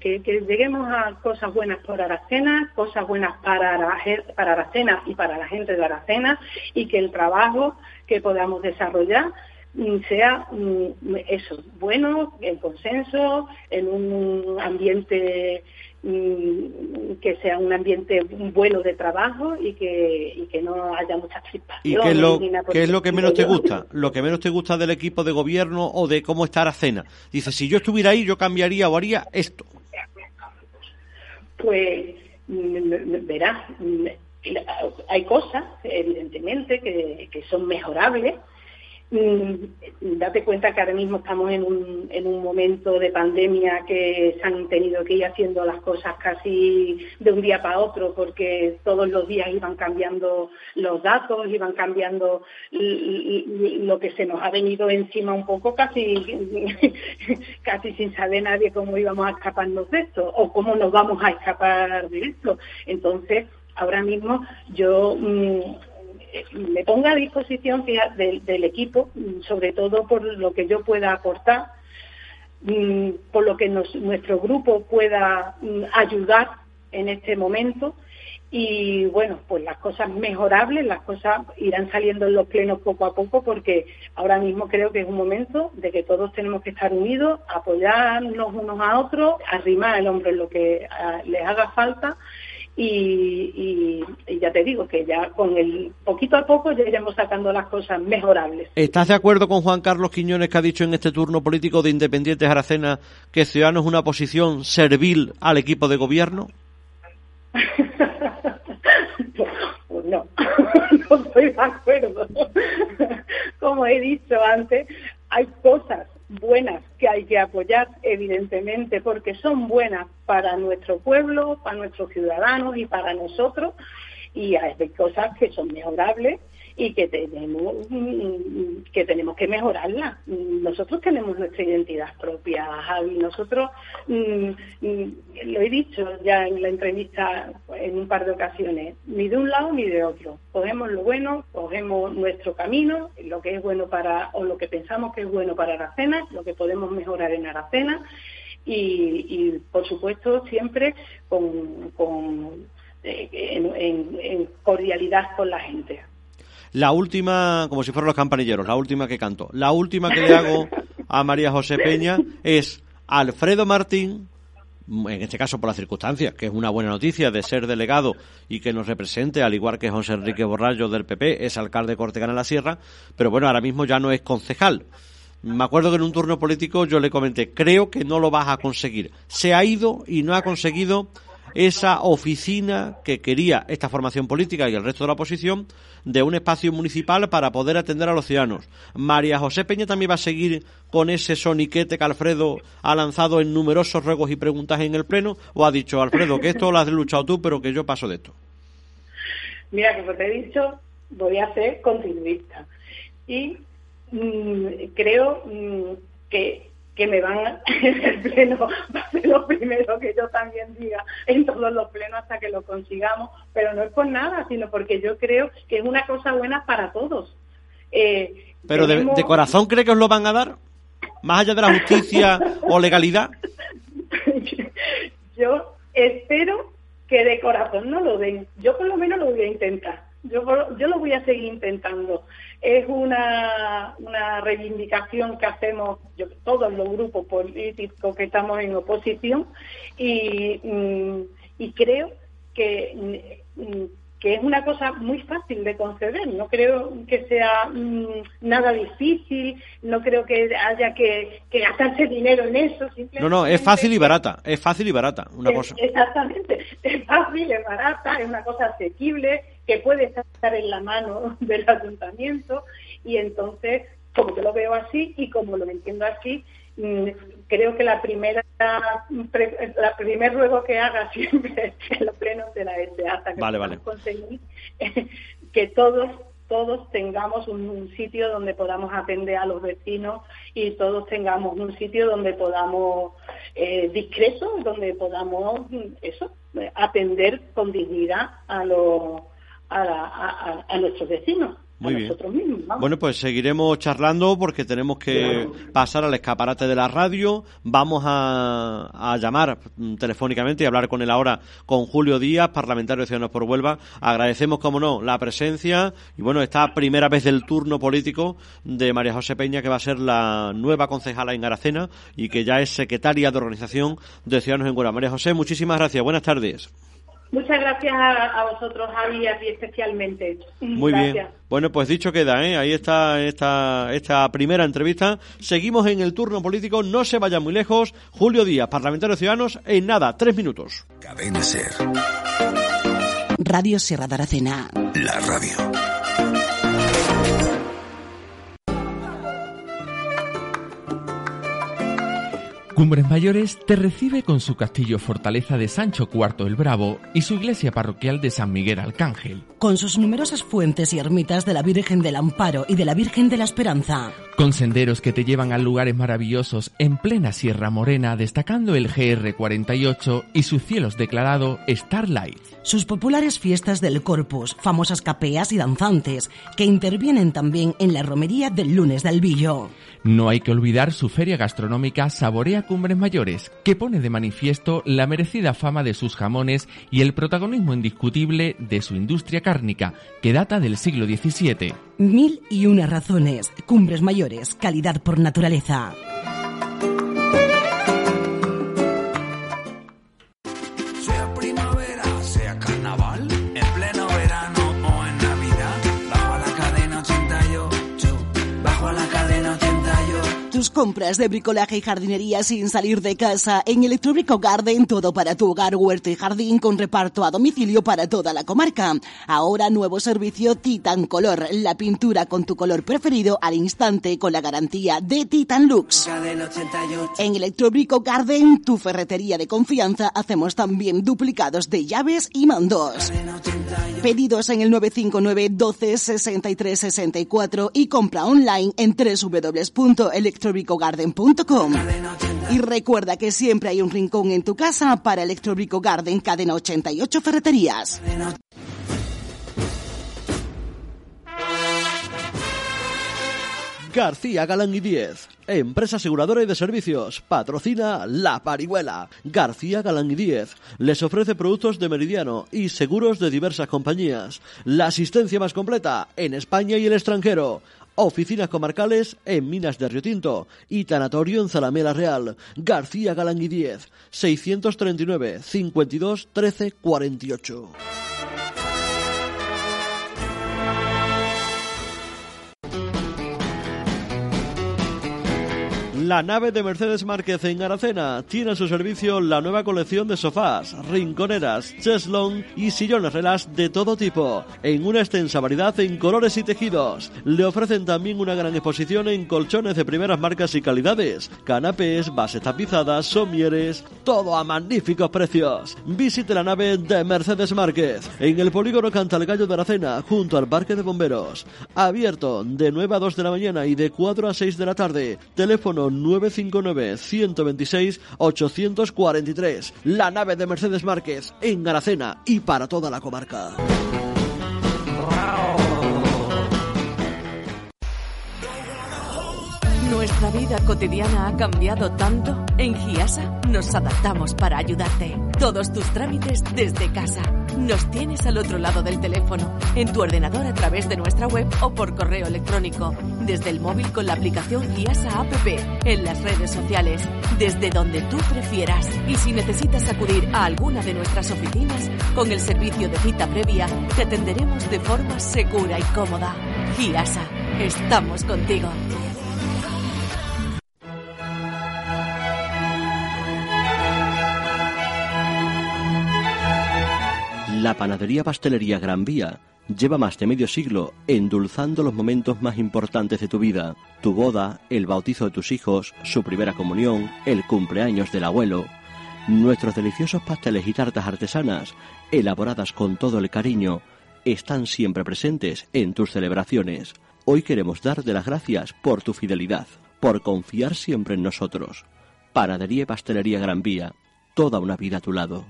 que, lleguemos a cosas buenas por Aracena, cosas buenas para, para Aracena y para la gente de Aracena y que el trabajo que podamos desarrollar mm, sea mm, eso, bueno, en consenso, en un ambiente que sea un ambiente bueno de trabajo y que, y que no haya muchas chispas. ¿Y qué es lo, ¿qué es lo que menos te gusta? Lo que menos te gusta del equipo de gobierno o de cómo está Aracena. Dice, si yo estuviera ahí, yo cambiaría o haría esto. Pues, mm, verás, mm, hay cosas, evidentemente, que, que son mejorables Mm, date cuenta que ahora mismo estamos en un, en un momento de pandemia que se han tenido que ir haciendo las cosas casi de un día para otro porque todos los días iban cambiando los datos, iban cambiando lo que se nos ha venido encima un poco casi, casi sin saber nadie cómo íbamos a escaparnos de esto o cómo nos vamos a escapar de esto. Entonces, ahora mismo yo mm, me ponga a disposición del, equipo, sobre todo por lo que yo pueda aportar, mm, por lo que nuestro grupo pueda mm, ayudar en este momento. Y bueno, pues las cosas mejorables, las cosas irán saliendo en los plenos poco a poco porque ahora mismo creo que es un momento de que todos tenemos que estar unidos, apoyarnos unos a otros, arrimar el hombro en lo que ah, les haga falta y, ya te digo que ya con el poquito a poco ya iremos sacando las cosas mejorables. ¿Estás de acuerdo con Juan Carlos Quiñones que ha dicho en este turno político de Independientes Aracena que Ciudadanos es una posición servil al equipo de gobierno? pues no, no estoy de acuerdo. Como he dicho antes, hay cosas buenas que hay que apoyar, evidentemente, porque son buenas para nuestro pueblo, para nuestros ciudadanos y para nosotros, y hay cosas que son mejorables y que tenemos que tenemos que mejorarla. Nosotros tenemos nuestra identidad propia, Javi. Nosotros mm, mm, lo he dicho ya en la entrevista en un par de ocasiones, ni de un lado ni de otro. Cogemos lo bueno, cogemos nuestro camino, lo que es bueno para o lo que pensamos que es bueno para Aracena, lo que podemos mejorar en Aracena y, por supuesto siempre con, eh, en cordialidad con la gente. La última, como si fueran los campanilleros, la última que canto. La última que le hago a María José Peña es Alfredo Martín, en este caso por las circunstancias, que es una buena noticia de ser delegado y que nos represente, al igual que José Enrique Borrallo del PP, es alcalde de Cortegana la Sierra, pero bueno, ahora mismo ya no es concejal. Me acuerdo que en un turno político yo le comenté, creo que no lo vas a conseguir. Se ha ido y no ha conseguido esa oficina que quería esta formación política y el resto de la oposición de un espacio municipal para poder atender a los ciudadanos. María José Peña también va a seguir con ese soniquete que Alfredo ha lanzado en numerosos ruegos y preguntas en el Pleno o ha dicho, Alfredo, que esto lo has luchado tú, pero que yo paso de esto. Mira, como te he dicho, voy a ser continuista. Y mm, creo mm, que que me van en el pleno va a ser lo primero que yo también diga en todos los plenos hasta que lo consigamos, pero no es por nada, sino porque yo creo que es una cosa buena para todos. Eh, ¿Pero de, corazón cree que os lo van a dar? ¿Más allá de la justicia o legalidad? yo espero que de corazón no lo den. Yo por lo menos lo voy a intentar. Yo, yo lo voy a seguir intentando es una, una reivindicación que hacemos todos los grupos políticos que estamos en oposición y, mm, y creo que, mm, que es una cosa muy fácil de conceder. No creo que sea mm, nada difícil, no creo que haya que, gastarse dinero en eso. No, no, es fácil y barata, es fácil y barata, una cosa. Exactamente, es fácil, es barata, es una cosa asequible que puede estar en la mano del ayuntamiento y entonces, como yo lo veo así y como lo entiendo así, mm, creo que la primera la primer ruego que haga siempre en los plenos de la SA hasta que vale, conseguir que todos todos tengamos un, sitio donde podamos atender a los vecinos y todos tengamos un sitio donde podamos eh, discreto donde podamos eso atender con dignidad a los a, a, nuestros vecinos. Muy bien. Bueno, pues seguiremos charlando porque tenemos que pasar al escaparate de la radio. Vamos a, llamar telefónicamente y hablar con él ahora, con Julio Díaz, parlamentario de Ciudadanos por Huelva. Agradecemos, como no, la presencia y, bueno, esta primera vez del turno político de María José Peña, que va a ser la nueva concejala en Aracena y que ya es secretaria de organización de Ciudadanos en Huelva. María José, muchísimas gracias. Buenas tardes. Muchas gracias a, vosotros, Javi, y a ti especialmente. Muy bien. Bueno, pues dicho queda, ¿eh? ahí está esta, esta primera entrevista. Seguimos en el turno político, no se vayan muy lejos. Julio Díaz, parlamentario Ciudadanos, en nada, tres minutos. Cadena Ser. Radio Sierra de Aracena. La radio. Cumbres Mayores te recibe con su castillo fortaleza de Sancho IV el Bravo y su iglesia parroquial de San Miguel Arcángel. Con sus numerosas fuentes y ermitas de la Virgen del Amparo y de la Virgen de la Esperanza. Con senderos que te llevan a lugares maravillosos en plena Sierra Morena, destacando el GR48 y sus cielos declarado Starlight. Sus populares fiestas del Corpus, famosas capeas y danzantes, que intervienen también en la romería del lunes del Villo. No hay que olvidar su feria gastronómica Saborea Cumbres Mayores, que pone de manifiesto la merecida fama de sus jamones y el protagonismo indiscutible de su industria cárnica, que data del siglo XVII. Mil y una razones. Cumbres Mayores, calidad por naturaleza. Compras de bricolaje y jardinería sin salir de casa. En Electrobrico Garden, todo para tu hogar, huerto y jardín con reparto a domicilio para toda la comarca. Ahora nuevo servicio Titan Color, la pintura con tu color preferido al instante con la garantía de Titan Lux. En Electrobrico Garden, tu ferretería de confianza, hacemos también duplicados de llaves y mandos. Pedidos en el 959 12 63 64 y compra online en www.electrobrico electrobricogarden.com. Y recuerda que siempre hay un rincón en tu casa para Electrobrico Garden Cadena 88 Ferreterías. García Galán y 10, empresa aseguradora y de servicios, patrocina La Parihuela. García Galán y 10 les ofrece productos de Meridiano y seguros de diversas compañías. La asistencia más completa en España y el extranjero oficinas comarcales en Minas de Río Tinto y tanatorio en Zalamela Real, García Galán y 10, 639 52 13 48. La nave de Mercedes Márquez en Aracena tiene a su servicio la nueva colección de sofás, rinconeras, cheslong y sillones relax de todo tipo, en una extensa variedad en colores y tejidos. Le ofrecen también una gran exposición en colchones de primeras marcas y calidades, canapés, bases tapizadas, somieres, todo a magníficos precios. Visite la nave de Mercedes Márquez en el polígono Cantalgallo de Aracena, junto al Parque de Bomberos. Abierto de 9 a 2 de la mañana y de 4 a 6 de la tarde. Teléfono 959-126-843. La nave de Mercedes Márquez en Garacena y para toda la comarca. Nuestra vida cotidiana ha cambiado tanto. En Giasa nos adaptamos para ayudarte. Todos tus trámites desde casa. Nos tienes al otro lado del teléfono, en tu ordenador a través de nuestra web o por correo electrónico, desde el móvil con la aplicación Giasa App, en las redes sociales, desde donde tú prefieras. Y si necesitas acudir a alguna de nuestras oficinas, con el servicio de cita previa, te atenderemos de forma segura y cómoda. Giasa, estamos contigo. La panadería pastelería Gran Vía lleva más de medio siglo endulzando los momentos más importantes de tu vida, tu boda, el bautizo de tus hijos, su primera comunión, el cumpleaños del abuelo. Nuestros deliciosos pasteles y tartas artesanas, elaboradas con todo el cariño, están siempre presentes en tus celebraciones. Hoy queremos darte las gracias por tu fidelidad, por confiar siempre en nosotros. Panadería y Pastelería Gran Vía, toda una vida a tu lado.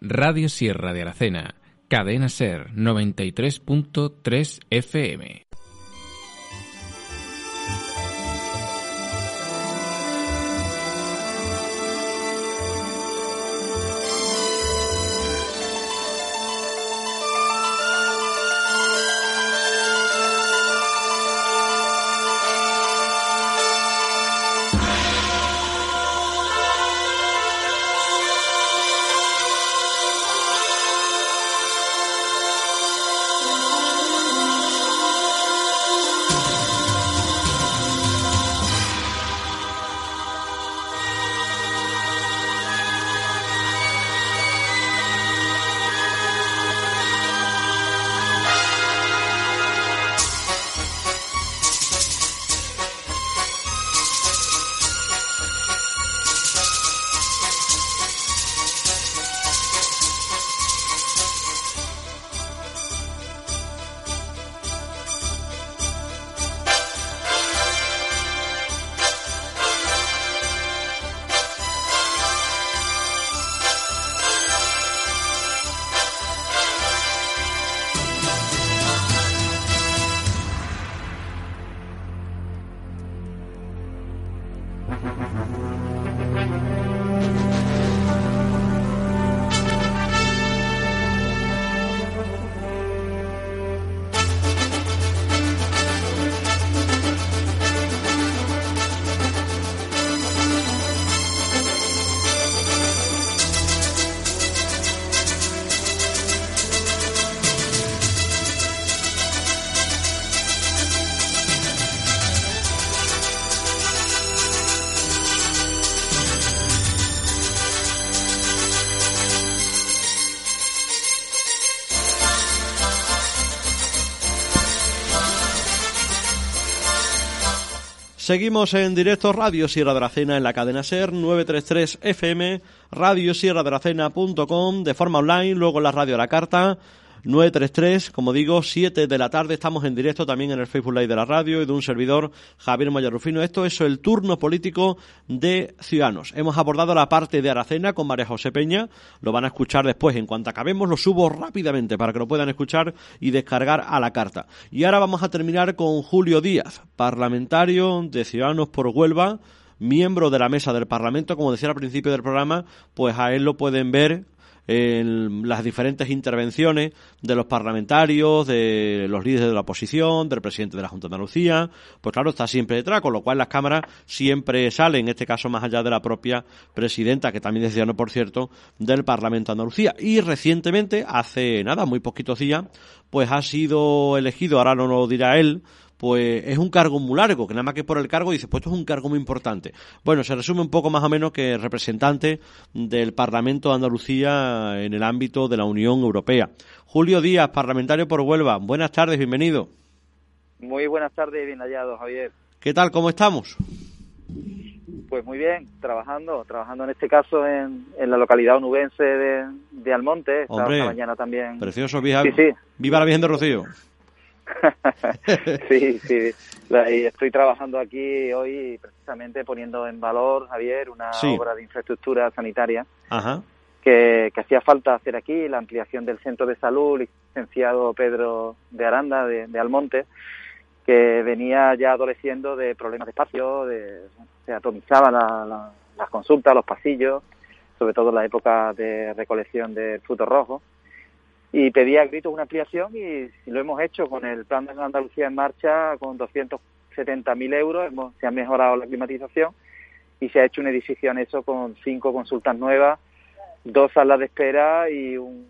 Radio Sierra de Aracena, Cadena Ser 93.3 FM. Seguimos en directo Radio Sierra de la Cena en la cadena SER 933 FM, Radio Sierra de forma online, luego la radio a la carta 933, como digo, 7 de la tarde. Estamos en directo también en el Facebook Live de la radio y de un servidor, Javier Mayarrufino. Esto es el turno político de Ciudadanos. Hemos abordado la parte de Aracena con María José Peña. Lo van a escuchar después. En cuanto acabemos, lo subo rápidamente para que lo puedan escuchar y descargar a la carta. Y ahora vamos a terminar con Julio Díaz, parlamentario de Ciudadanos por Huelva miembro de la mesa del Parlamento, como decía al principio del programa, pues a él lo pueden ver en las diferentes intervenciones de los parlamentarios, de los líderes de la oposición, del presidente de la Junta de Andalucía, pues claro, está siempre detrás, con lo cual las cámaras siempre salen, en este caso más allá de la propia presidenta, que también decía, no por cierto, del Parlamento de Andalucía. Y recientemente, hace nada, muy poquitos días, pues ha sido elegido, ahora no lo dirá él, pues es un cargo muy largo, que nada más que por el cargo dice, pues esto es un cargo muy importante. Bueno, se resume un poco más o menos que representante del Parlamento de Andalucía en el ámbito de la Unión Europea. Julio Díaz, parlamentario por Huelva, buenas tardes, bienvenido. Muy buenas tardes, bien hallado, Javier. ¿Qué tal, cómo estamos? Pues muy bien, trabajando, trabajando en este caso en, la localidad onubense de, Almonte, esta, mañana también. Precioso, viva, viva la Virgen de Rocío. sí, sí. estoy trabajando aquí hoy precisamente poniendo en valor, Javier, una obra de infraestructura sanitaria Que, hacía falta hacer aquí, la ampliación del centro de salud, licenciado Pedro de Aranda, de, Almonte, que venía ya adoleciendo de problemas de espacio, de, se atomizaban las consultas, los pasillos, sobre todo en la época de recolección del fruto rojo y pedía a gritos una ampliación y, lo hemos hecho. Con el plan de Andalucía en marcha con 270.000 euros, se ha mejorado la climatización y se ha hecho un edificio en eso con cinco consultas nuevas, dos salas de espera y un,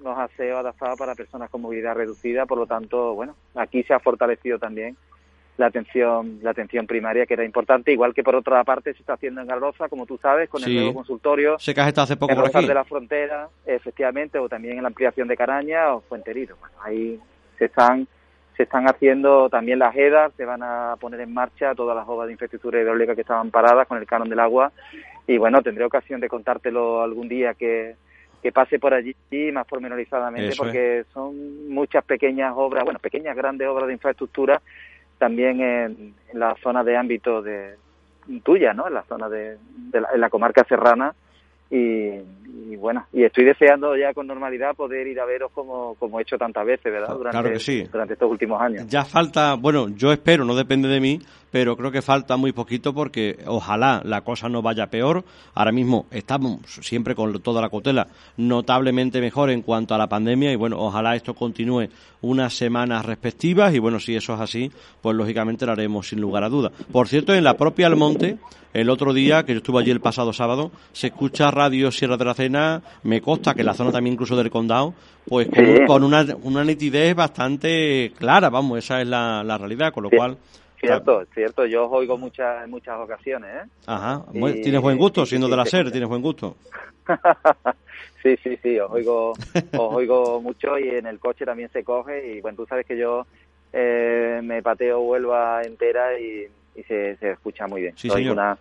unos aseos adaptados para personas con movilidad reducida, por lo tanto, bueno, aquí se ha fortalecido también la atención la atención primaria que era importante igual que por otra parte se está haciendo en Garroza como tú sabes con el nuevo consultorio sé que has estado hace poco en por aquí. de la Frontera efectivamente o también en la ampliación de Caraña o Fuenterido bueno ahí se están se están haciendo también las EDAs se van a poner en marcha todas las obras de infraestructura hidráulica que estaban paradas con el canon del agua. Y bueno tendré ocasión de contártelo algún día que que pase por allí más pormenorizadamente porque son muchas pequeñas obras, bueno, pequeñas, grandes obras de infraestructura también en, la zona de ámbito de tuya, ¿no? En la zona de, la, en la comarca serrana y, y bueno, y estoy deseando ya con normalidad poder ir a veros como, como he hecho tantas veces, ¿verdad? Durante, claro que sí. Durante estos últimos años. Ya falta, bueno, yo espero, no depende de mí, pero creo que falta muy poquito porque ojalá la cosa no vaya peor. Ahora mismo estamos siempre con toda la cotela notablemente mejor en cuanto a la pandemia y bueno, ojalá esto continúe unas semanas respectivas y bueno, si eso es así, pues lógicamente lo haremos sin lugar a dudas. Por cierto, en la propia Almonte, el otro día, que yo estuve allí el pasado sábado, se escucha Radio Sierra de la Cena, me consta que la zona también incluso del condado, pues con, una, una, nitidez bastante clara, vamos, esa es la, realidad, con lo cual Cierto, cierto, yo os oigo muchas, en muchas ocasiones, ¿eh? Ajá, tienes buen gusto, siendo de la SER, tienes buen gusto. sí, sí, sí, os oigo, os oigo mucho y en el coche también se coge y bueno, tú sabes que yo eh, me pateo Huelva entera y, se, se, escucha muy bien. Sí, Soy una,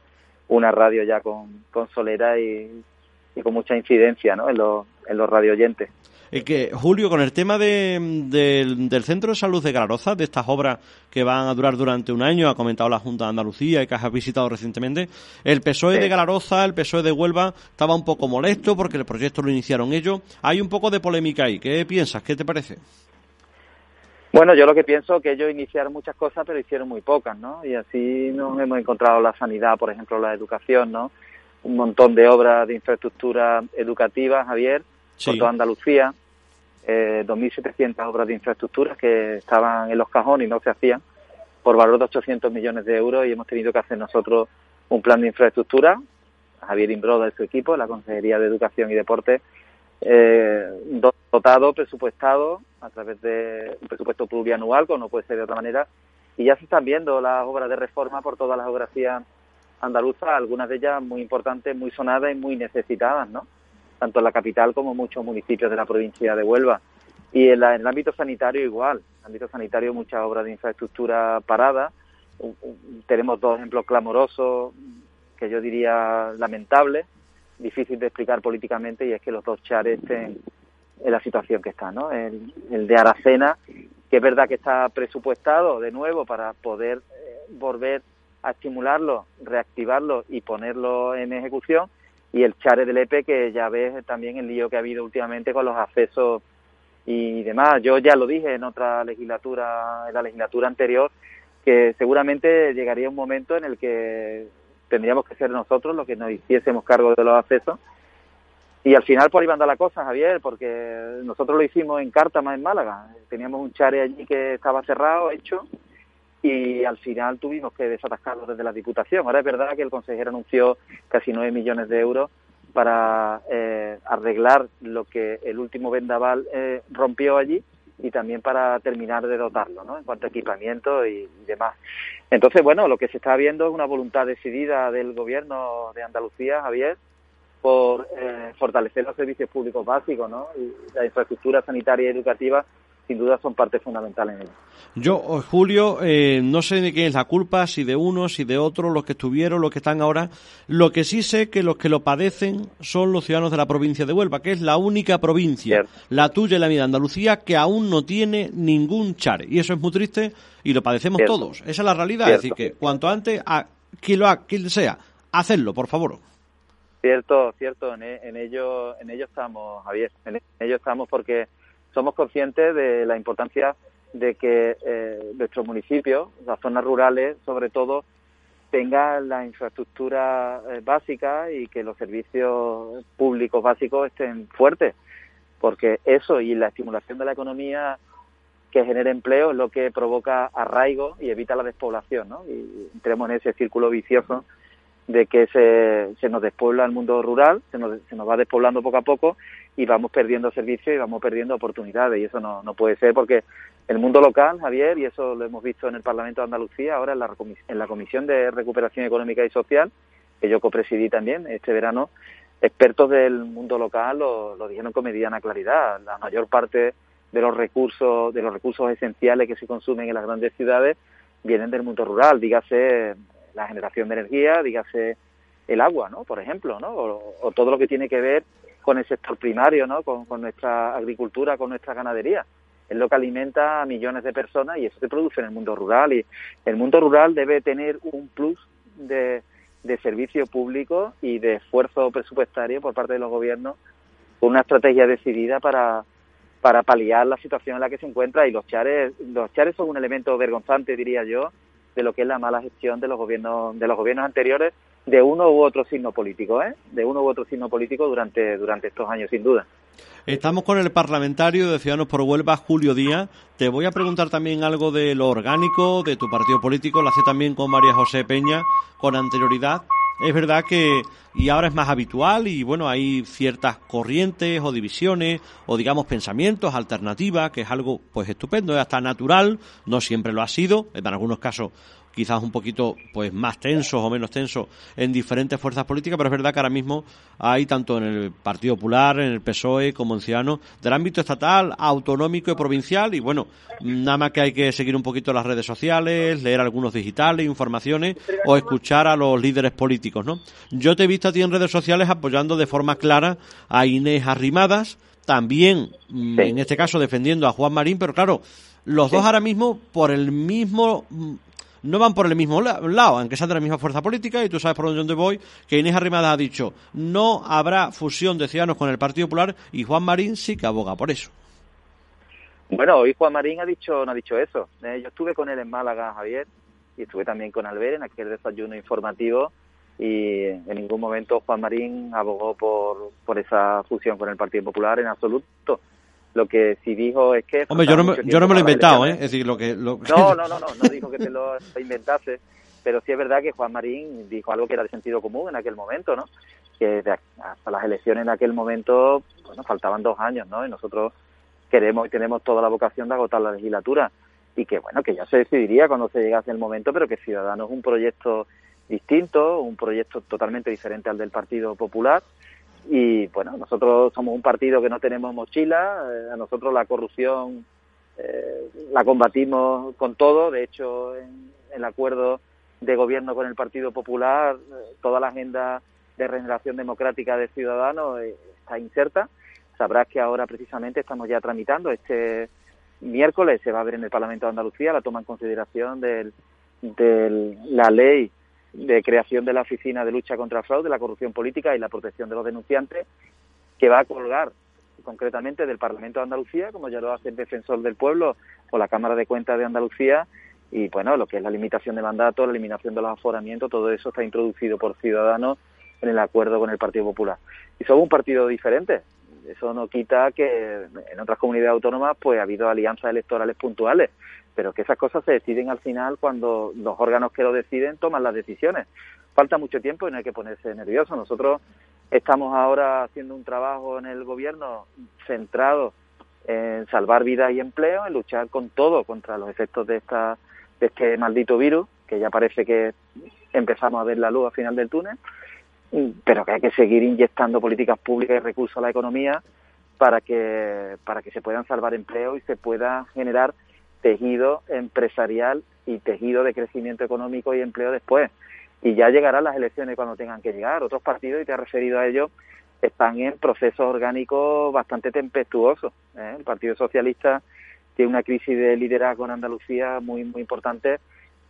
una radio ya con, con solera y, y con mucha incidencia ¿no? en, los, en los radio oyentes que, Julio, con el tema del Centro de Salud de Galaroza, de estas obras que van a durar durante un año, ha comentado la Junta de Andalucía y que has visitado recientemente, el PSOE de Galaroza, el PSOE de Huelva, estaba un poco molesto porque el proyecto lo iniciaron ellos. Hay un poco de polémica ahí. ¿Qué piensas? ¿Qué te parece? Bueno, yo lo que pienso es que ellos iniciaron muchas cosas, pero hicieron muy pocas, ¿no? Y así nos hemos encontrado la sanidad, por ejemplo, la educación, ¿no? Un montón de obras de infraestructura educativa, Javier, por toda Andalucía, eh, 2.700 obras de infraestructura que estaban en los cajones y no se hacían por valor de 800 millones de euros y hemos tenido que hacer nosotros un plan de infraestructura, Javier Imbroda y su equipo, la Consejería de Educación y Deporte, eh, dotado, presupuestado a través de un presupuesto plurianual, como no puede ser de otra manera, y ya se están viendo las obras de reforma por todas las geografías andaluzas, algunas de ellas muy importantes, muy sonadas y muy necesitadas, ¿no? tanto en la capital como en muchos municipios de la provincia de Huelva. Y en, el ámbito sanitario igual, en el ámbito sanitario muchas obras de infraestructura paradas. Tenemos dos ejemplos clamorosos que yo diría lamentables, difícil de explicar políticamente, y es que los dos chares estén en la situación que están, ¿no? El, de Aracena, que es verdad que está presupuestado de nuevo para poder eh, volver a estimularlo, reactivarlo y ponerlo en ejecución, y el Chare del EPE, que ya ves también el lío que ha habido últimamente con los accesos y demás. Yo ya lo dije en otra legislatura, en la legislatura anterior, que seguramente llegaría un momento en el que tendríamos que ser nosotros los que nos hiciésemos cargo de los accesos. Y al final por ahí va la cosa, Javier, porque nosotros lo hicimos en Cártama, en Málaga. Teníamos un chare allí que estaba cerrado, hecho, y al final tuvimos que desatascarlo desde la Diputación. Ahora es verdad que el consejero anunció casi 9 millones de euros para eh, arreglar lo que el último vendaval eh, rompió allí y también para terminar de dotarlo, ¿no? En cuanto a equipamiento y, demás. Entonces, bueno, lo que se está viendo es una voluntad decidida del gobierno de Andalucía, Javier, por eh, fortalecer los servicios públicos básicos, ¿no? Y la infraestructura sanitaria y educativa sin duda son parte fundamental en ello. Yo, oh, Julio, eh, no sé de quién es la culpa, si de unos, si de otros, los que estuvieron, los que están ahora. Lo que sí sé que los que lo padecen son los ciudadanos de la provincia de Huelva, que es la única provincia, la tuya y la mía de Andalucía, que aún no tiene ningún char. Y eso es muy triste y lo padecemos todos. Esa es la realidad. Es decir, que cuanto antes, a quien lo haga, quien sea, hacerlo, por favor. Cierto, cierto. En, en ello, en ello estamos, Javier. En ello estamos porque somos conscientes de la importancia de que eh, nuestros municipios, las zonas rurales sobre todo, tengan la infraestructura eh, básica y que los servicios públicos básicos estén fuertes, porque eso y la estimulación de la economía que genera empleo es lo que provoca arraigo y evita la despoblación, ¿no? Y entremos en ese círculo vicioso de que se, se nos despuebla el mundo rural, se nos, se nos va despoblando poco a poco y vamos perdiendo servicios y vamos perdiendo oportunidades y eso no, no puede ser porque el mundo local, Javier, y eso lo hemos visto en el Parlamento de Andalucía, ahora en la, en la Comisión de Recuperación Económica y Social, que yo copresidí también este verano, expertos del mundo local lo, dijeron con mediana claridad. La mayor parte de los recursos, de los recursos esenciales que se consumen en las grandes ciudades vienen del mundo rural, dígase la generación de energía, dígase el agua, ¿no? Por ejemplo, ¿no? O, todo lo que tiene que ver con el sector primario, ¿no? Con, nuestra agricultura, con nuestra ganadería. Es lo que alimenta a millones de personas y eso se produce en el mundo rural. Y el mundo rural debe tener un plus de, de servicio público y de esfuerzo presupuestario por parte de los gobiernos con una estrategia decidida para, para paliar la situación en la que se encuentra y los chares los chares son un elemento vergonzante diría yo de lo que es la mala gestión de los gobiernos de los gobiernos anteriores de uno u otro signo político, ¿eh? De uno u otro signo político durante durante estos años, sin duda. Estamos con el parlamentario de Ciudadanos por Huelva, Julio Díaz. Te voy a preguntar también algo de lo orgánico de tu partido político. Lo hace también con María José Peña con anterioridad. Es verdad que, y ahora es más habitual, y bueno, hay ciertas corrientes o divisiones, o digamos pensamientos, alternativas, que es algo pues estupendo, es hasta natural, no siempre lo ha sido, en algunos casos quizás un poquito pues más tensos o menos tensos en diferentes fuerzas políticas, pero es verdad que ahora mismo hay tanto en el Partido Popular, en el PSOE como en Ciudadanos, del ámbito estatal, autonómico y provincial, y bueno, nada más que hay que seguir un poquito las redes sociales, leer algunos digitales, informaciones o escuchar a los líderes políticos, ¿no? Yo te he visto a ti en redes sociales apoyando de forma clara a Inés Arrimadas, también mm, en este caso defendiendo a Juan Marín, pero claro, los dos ahora mismo por el mismo no van por el mismo lado, aunque sean de la misma fuerza política, y tú sabes por dónde voy, que Inés Arrimadas ha dicho, no habrá fusión de Ciudadanos con el Partido Popular, y Juan Marín sí que aboga por eso. Bueno, hoy Juan Marín ha dicho, no ha dicho eso. Eh, yo estuve con él en Málaga, Javier, y estuve también con Albert en aquel desayuno informativo, y en ningún momento Juan Marín abogó por, por esa fusión con el Partido Popular en absoluto. Lo que sí dijo es que... Hombre, yo no, yo no me lo he inventado, ¿eh? Es decir, lo que... No, no, no, no, no dijo que te lo inventase, pero sí es verdad que Juan Marín dijo algo que era de sentido común en aquel momento, ¿no? Que hasta las elecciones en aquel momento, bueno, faltaban dos años, ¿no? Y nosotros queremos y tenemos toda la vocación de agotar la legislatura y que, bueno, que ya se decidiría cuando se llegase el momento, pero que Ciudadanos es un proyecto distinto, un proyecto totalmente diferente al del Partido Popular y bueno, nosotros somos un partido que no tenemos mochila, eh, a nosotros la corrupción eh, la combatimos con todo, de hecho en el acuerdo de gobierno con el Partido Popular, eh, toda la agenda de regeneración democrática de Ciudadanos está inserta. Sabrás que ahora precisamente estamos ya tramitando este miércoles se va a ver en el Parlamento de Andalucía la toma en consideración de la ley de creación de la Oficina de Lucha contra el Fraude, la Corrupción Política y la Protección de los Denunciantes, que va a colgar concretamente del Parlamento de Andalucía, como ya lo hace el Defensor del Pueblo o la Cámara de Cuentas de Andalucía, y bueno, lo que es la limitación de mandato, la eliminación de los aforamientos, todo eso está introducido por Ciudadanos en el acuerdo con el Partido Popular. Y somos un partido diferente. Eso no quita que en otras comunidades autónomas pues ha habido alianzas electorales puntuales, pero que esas cosas se deciden al final cuando los órganos que lo deciden toman las decisiones. Falta mucho tiempo y no hay que ponerse nervioso. Nosotros estamos ahora haciendo un trabajo en el gobierno centrado en salvar vidas y empleo, en luchar con todo contra los efectos de, esta, de este maldito virus, que ya parece que empezamos a ver la luz al final del túnel, pero que hay que seguir inyectando políticas públicas y recursos a la economía para que, para que se puedan salvar empleo y se pueda generar tejido empresarial y tejido de crecimiento económico y empleo después. Y ya llegarán las elecciones cuando tengan que llegar. Otros partidos, y te has referido a ellos, están en procesos orgánicos bastante tempestuosos. ¿eh? El Partido Socialista tiene una crisis de liderazgo en Andalucía muy, muy importante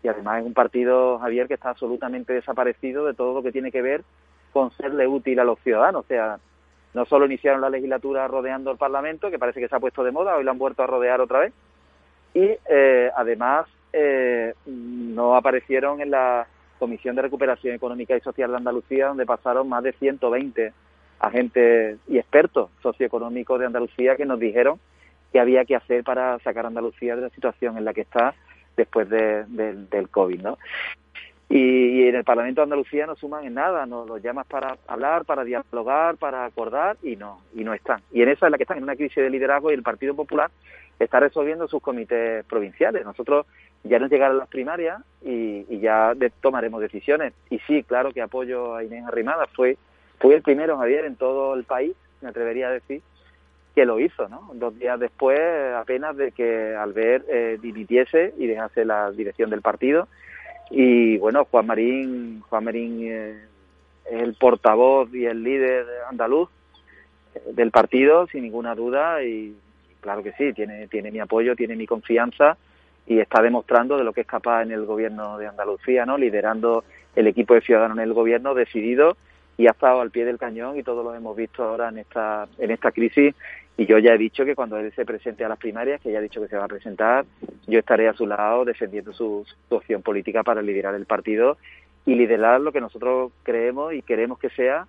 y además es un partido, Javier, que está absolutamente desaparecido de todo lo que tiene que ver con serle útil a los ciudadanos. O sea, no solo iniciaron la legislatura rodeando el Parlamento, que parece que se ha puesto de moda, hoy lo han vuelto a rodear otra vez, y eh, además eh, no aparecieron en la Comisión de Recuperación Económica y Social de Andalucía, donde pasaron más de 120 agentes y expertos socioeconómicos de Andalucía que nos dijeron qué había que hacer para sacar a Andalucía de la situación en la que está después del COVID, ¿no? Y, en el Parlamento de Andalucía no suman en nada, nos los llamas para hablar, para dialogar, para acordar y no, y no están. Y en esa es la que están, en una crisis de liderazgo y el Partido Popular está resolviendo sus comités provinciales. Nosotros ya nos llegaron las primarias y, ya tomaremos decisiones. Y sí, claro que apoyo a Inés Arrimada. Fue, fue el primero, Javier, en todo el país, me atrevería a decir, que lo hizo, ¿no? Dos días después, apenas de que Albert eh, dimitiese y dejase la dirección del partido. Y bueno, Juan Marín, Juan Marín eh, es el portavoz y el líder andaluz eh, del partido, sin ninguna duda, y claro que sí, tiene, tiene mi apoyo, tiene mi confianza y está demostrando de lo que es capaz en el gobierno de Andalucía, ¿no? Liderando el equipo de Ciudadanos en el gobierno decidido y ha estado al pie del cañón y todos lo hemos visto ahora en esta en esta crisis y yo ya he dicho que cuando él se presente a las primarias, que ya ha dicho que se va a presentar, yo estaré a su lado defendiendo su, su opción política para liderar el partido y liderar lo que nosotros creemos y queremos que sea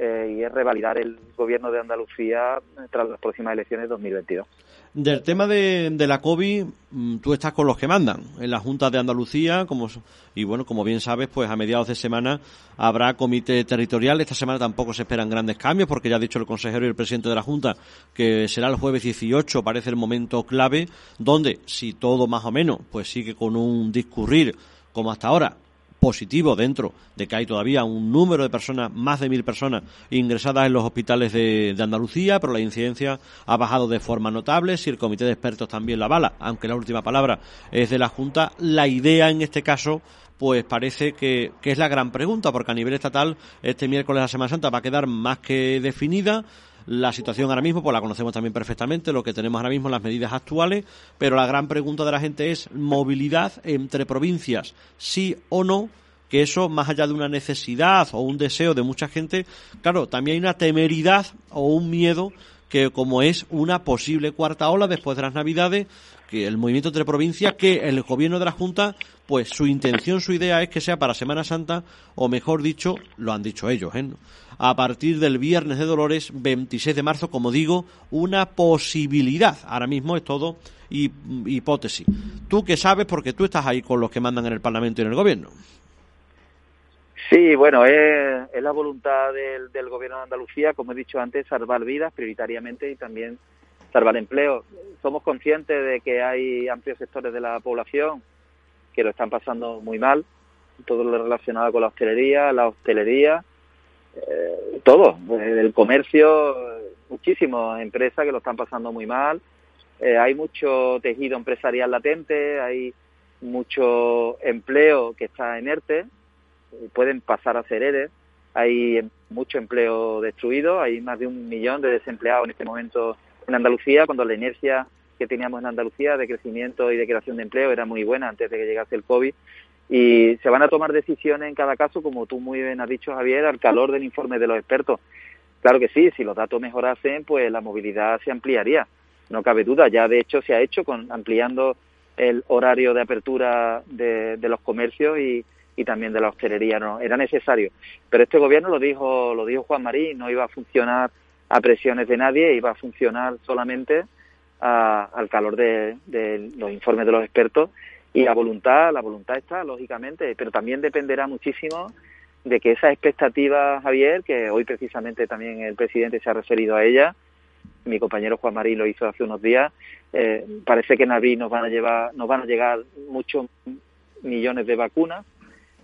eh, y es revalidar el gobierno de Andalucía tras las próximas elecciones 2022. Del tema de, la COVID, mm, tú estás con los que mandan en la Junta de Andalucía, como y bueno, como bien sabes, pues a mediados de semana habrá comité territorial. Esta semana tampoco se esperan grandes cambios, porque ya ha dicho el consejero y el presidente de la Junta que será el jueves 18, parece el momento clave, donde si todo más o menos pues sigue con un discurrir como hasta ahora, positivo dentro de que hay todavía un número de personas, más de mil personas ingresadas en los hospitales de, Andalucía, pero la incidencia ha bajado de forma notable. Si el comité de expertos también la bala, aunque la última palabra es de la Junta, la idea en este caso pues parece que, que, es la gran pregunta, porque a nivel estatal este miércoles la Semana Santa va a quedar más que definida. La situación ahora mismo, pues la conocemos también perfectamente, lo que tenemos ahora mismo, las medidas actuales, pero la gran pregunta de la gente es movilidad entre provincias, sí o no, que eso, más allá de una necesidad o un deseo de mucha gente, claro, también hay una temeridad o un miedo que como es una posible cuarta ola después de las Navidades, que el movimiento entre provincias, que el gobierno de la Junta, pues su intención, su idea es que sea para Semana Santa, o mejor dicho, lo han dicho ellos, ¿eh? A partir del viernes de Dolores, 26 de marzo, como digo, una posibilidad. Ahora mismo es todo hipótesis. Tú que sabes, porque tú estás ahí con los que mandan en el Parlamento y en el Gobierno. Sí, bueno, es, la voluntad del, del, Gobierno de Andalucía, como he dicho antes, salvar vidas prioritariamente y también salvar empleo. Somos conscientes de que hay amplios sectores de la población que lo están pasando muy mal, todo lo relacionado con la hostelería, la hostelería, eh, todo, el comercio, muchísimas empresas que lo están pasando muy mal. Eh, hay mucho tejido empresarial latente, hay mucho empleo que está en ERTE, pueden pasar a ser ERE, hay mucho empleo destruido, hay más de un millón de desempleados en este momento en Andalucía, cuando la inercia que teníamos en Andalucía de crecimiento y de creación de empleo era muy buena antes de que llegase el COVID. Y se van a tomar decisiones en cada caso, como tú muy bien has dicho, Javier, al calor del informe de los expertos. Claro que sí, si los datos mejorasen, pues la movilidad se ampliaría, no cabe duda. Ya de hecho se ha hecho con ampliando el horario de apertura de, de los comercios y, y también de la hostelería no era necesario pero este gobierno lo dijo lo dijo Juan Marín no iba a funcionar a presiones de nadie iba a funcionar solamente al calor de, los informes de los expertos y la voluntad la voluntad está lógicamente pero también dependerá muchísimo de que esa expectativa Javier que hoy precisamente también el presidente se ha referido a ella mi compañero Juan Marín lo hizo hace unos días eh, parece que en abril nos van a llevar nos van a llegar muchos millones de vacunas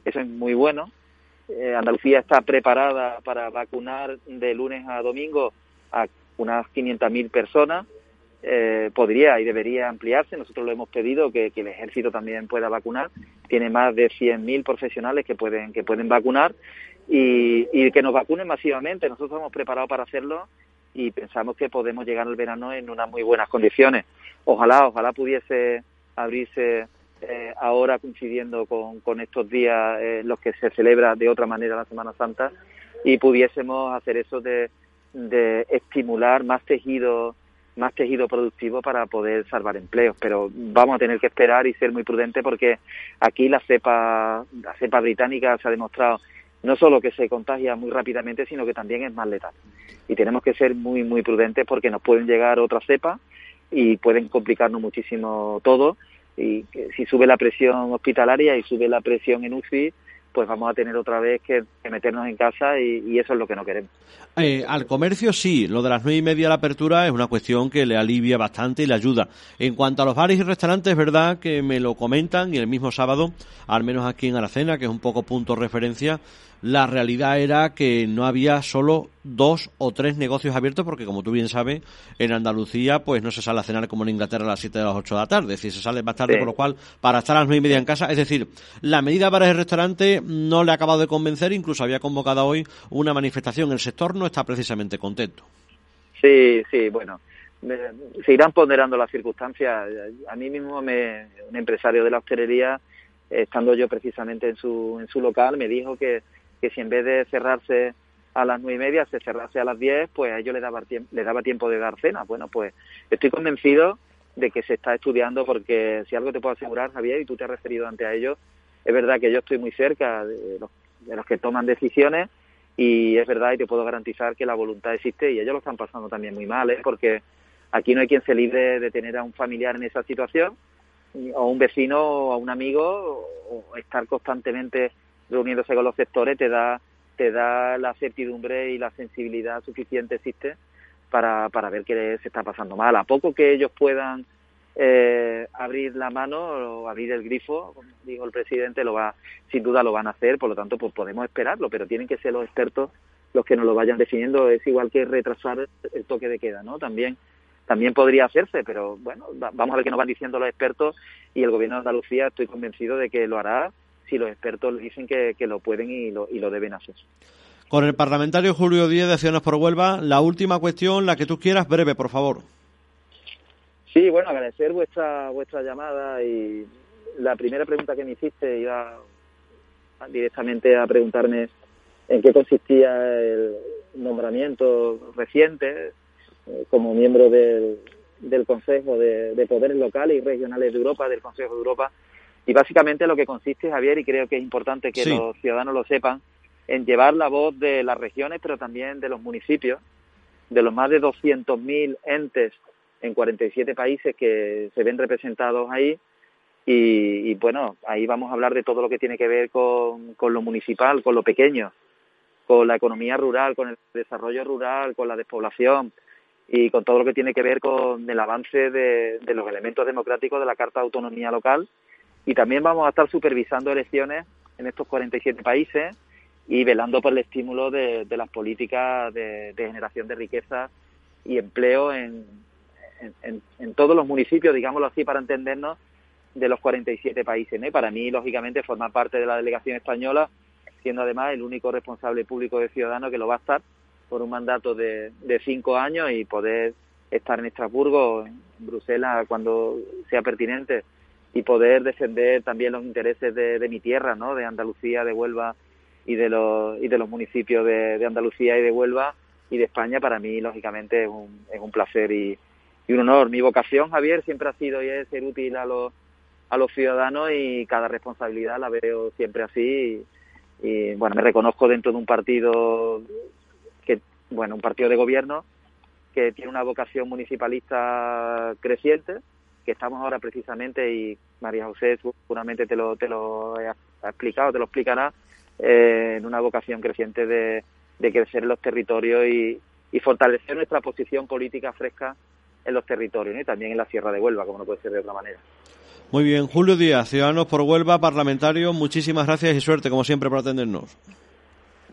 eso es muy bueno. Eh, Andalucía está preparada para vacunar de lunes a domingo a unas 500.000 personas. Eh, podría y debería ampliarse. Nosotros lo hemos pedido que, el ejército también pueda vacunar. Tiene más de 100.000 profesionales que pueden que pueden vacunar y, que nos vacunen masivamente. Nosotros estamos preparados para hacerlo y pensamos que podemos llegar al verano en unas muy buenas condiciones. Ojalá, ojalá pudiese abrirse eh, ahora coincidiendo con, estos días eh, los que se celebra de otra manera la Semana Santa y pudiésemos hacer eso de, de estimular más tejido más tejido productivo para poder salvar empleos, pero vamos a tener que esperar y ser muy prudentes porque aquí la cepa la cepa británica se ha demostrado no solo que se contagia muy rápidamente, sino que también es más letal. Y tenemos que ser muy muy prudentes porque nos pueden llegar otras cepas y pueden complicarnos muchísimo todo y si sube la presión hospitalaria y sube la presión en UCI, pues vamos a tener otra vez que, meternos en casa y, eso es lo que no queremos. Eh, al comercio sí, lo de las nueve y media de la apertura es una cuestión que le alivia bastante y le ayuda. En cuanto a los bares y restaurantes, es verdad que me lo comentan y el mismo sábado, al menos aquí en Aracena, que es un poco punto de referencia, la realidad era que no había solo dos o tres negocios abiertos porque como tú bien sabes en Andalucía pues no se sale a cenar como en Inglaterra a las 7 de las 8 de la tarde, es decir, se sale más tarde por lo cual para estar a las nueve y media en casa, es decir, la medida para el restaurante no le ha acabado de convencer, incluso había convocado hoy una manifestación, el sector no está precisamente contento. Sí, sí, bueno, se irán ponderando las circunstancias. A mí mismo, me, un empresario de la hostelería, estando yo precisamente en su, en su local, me dijo que, que si en vez de cerrarse a las nueve y media se cerrase a las diez, pues a ellos les daba, le daba tiempo de dar cena. Bueno, pues estoy convencido de que se está estudiando porque si algo te puedo asegurar, Javier, y tú te has referido ante a ellos, es verdad que yo estoy muy cerca de los, de los que toman decisiones y es verdad y te puedo garantizar que la voluntad existe y ellos lo están pasando también muy mal, ¿eh? porque aquí no hay quien se libre de tener a un familiar en esa situación o un vecino o a un amigo o estar constantemente reuniéndose con los sectores te da te da la certidumbre y la sensibilidad suficiente existe para, para ver que se está pasando mal. A poco que ellos puedan eh, abrir la mano o abrir el grifo, como dijo el presidente, lo va, sin duda lo van a hacer, por lo tanto pues podemos esperarlo, pero tienen que ser los expertos los que nos lo vayan definiendo. Es igual que retrasar el toque de queda, ¿no? También también podría hacerse, pero bueno, vamos a ver qué nos van diciendo los expertos y el gobierno de Andalucía estoy convencido de que lo hará si los expertos dicen que, lo pueden y lo, y lo deben hacer. Con el parlamentario Julio Díez de Ciudadanos por Huelva, la última cuestión, la que tú quieras, breve, por favor. Sí, bueno, agradecer vuestra vuestra llamada y la primera pregunta que me hiciste iba directamente a preguntarme en qué consistía el nombramiento reciente eh, como miembro del, del Consejo de, de, Poderes Locales y Regionales de Europa, del Consejo de Europa. Y básicamente lo que consiste, Javier, y creo que es importante que los ciudadanos lo sepan, en llevar la voz de las regiones, pero también de los municipios, de los más de 200.000 entes en 47 países que se ven representados ahí. Y, bueno, ahí vamos a hablar de todo lo que tiene que ver con, con lo municipal, con lo pequeño, con la economía rural, con el desarrollo rural, con la despoblación y con todo lo que tiene que ver con el avance de, de los elementos democráticos de la Carta de Autonomía Local. Y también vamos a estar supervisando elecciones en estos 47 países y velando por el estímulo de, las políticas de, generación de riqueza y empleo en, en, todos los municipios, digámoslo así, para entendernos, de los 47 países. ¿no? para mí, lógicamente, formar parte de la delegación española, siendo además el único responsable público de Ciudadanos que lo va a estar por un mandato de, de cinco años y poder estar en Estrasburgo, en Bruselas, cuando sea pertinente, y poder defender también los intereses de, de mi tierra, ¿no? de Andalucía, de Huelva y de los, y de los municipios de, Andalucía y de Huelva y de España, para mí, lógicamente, es un, es un placer y, un honor. Mi vocación, Javier, siempre ha sido y es ser útil a los, a los ciudadanos y cada responsabilidad la veo siempre así. Y, bueno, me reconozco dentro de un partido que, bueno, un partido de gobierno que tiene una vocación municipalista creciente, que estamos ahora precisamente, y María José seguramente te lo, te lo ha explicado, te lo explicará, eh, en una vocación creciente de, crecer en los territorios y, fortalecer nuestra posición política fresca en los territorios y también en la Sierra de Huelva, como no puede ser de otra manera. Muy bien, Julio Díaz, Ciudadanos por Huelva, parlamentario, muchísimas gracias y suerte, como siempre, por atendernos.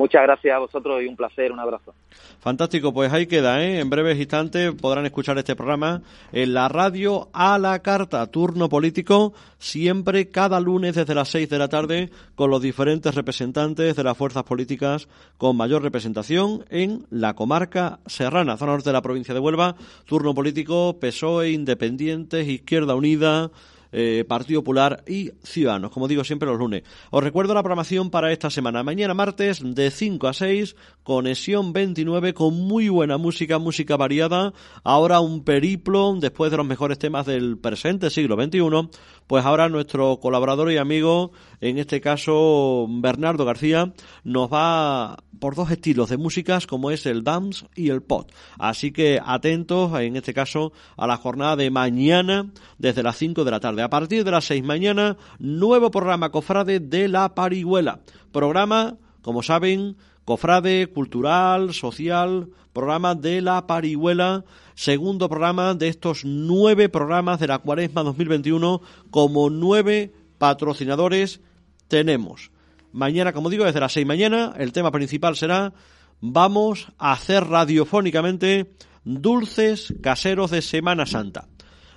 Muchas gracias a vosotros y un placer, un abrazo. Fantástico, pues ahí queda, ¿eh? En breves instantes podrán escuchar este programa en la radio a la carta, turno político, siempre cada lunes desde las 6 de la tarde con los diferentes representantes de las fuerzas políticas con mayor representación en la comarca serrana, zona norte de la provincia de Huelva, turno político, PSOE, Independientes, Izquierda Unida, eh, Partido Popular y Ciudadanos, como digo siempre los lunes. Os recuerdo la programación para esta semana. Mañana martes de 5 a 6, Conexión 29 con muy buena música, música variada. Ahora un periplo después de los mejores temas del presente siglo XXI. Pues ahora nuestro colaborador y amigo, en este caso Bernardo García, nos va por dos estilos de músicas como es el dance y el pop. Así que atentos en este caso a la jornada de mañana desde las 5 de la tarde. A partir de las 6 mañana, nuevo programa Cofrade de la Parihuela. Programa, como saben, Cofrade, cultural, social, programa de la Parihuela, segundo programa de estos nueve programas de la Cuaresma 2021 como nueve patrocinadores tenemos. Mañana, como digo, desde las seis mañana, el tema principal será vamos a hacer radiofónicamente dulces caseros de Semana Santa.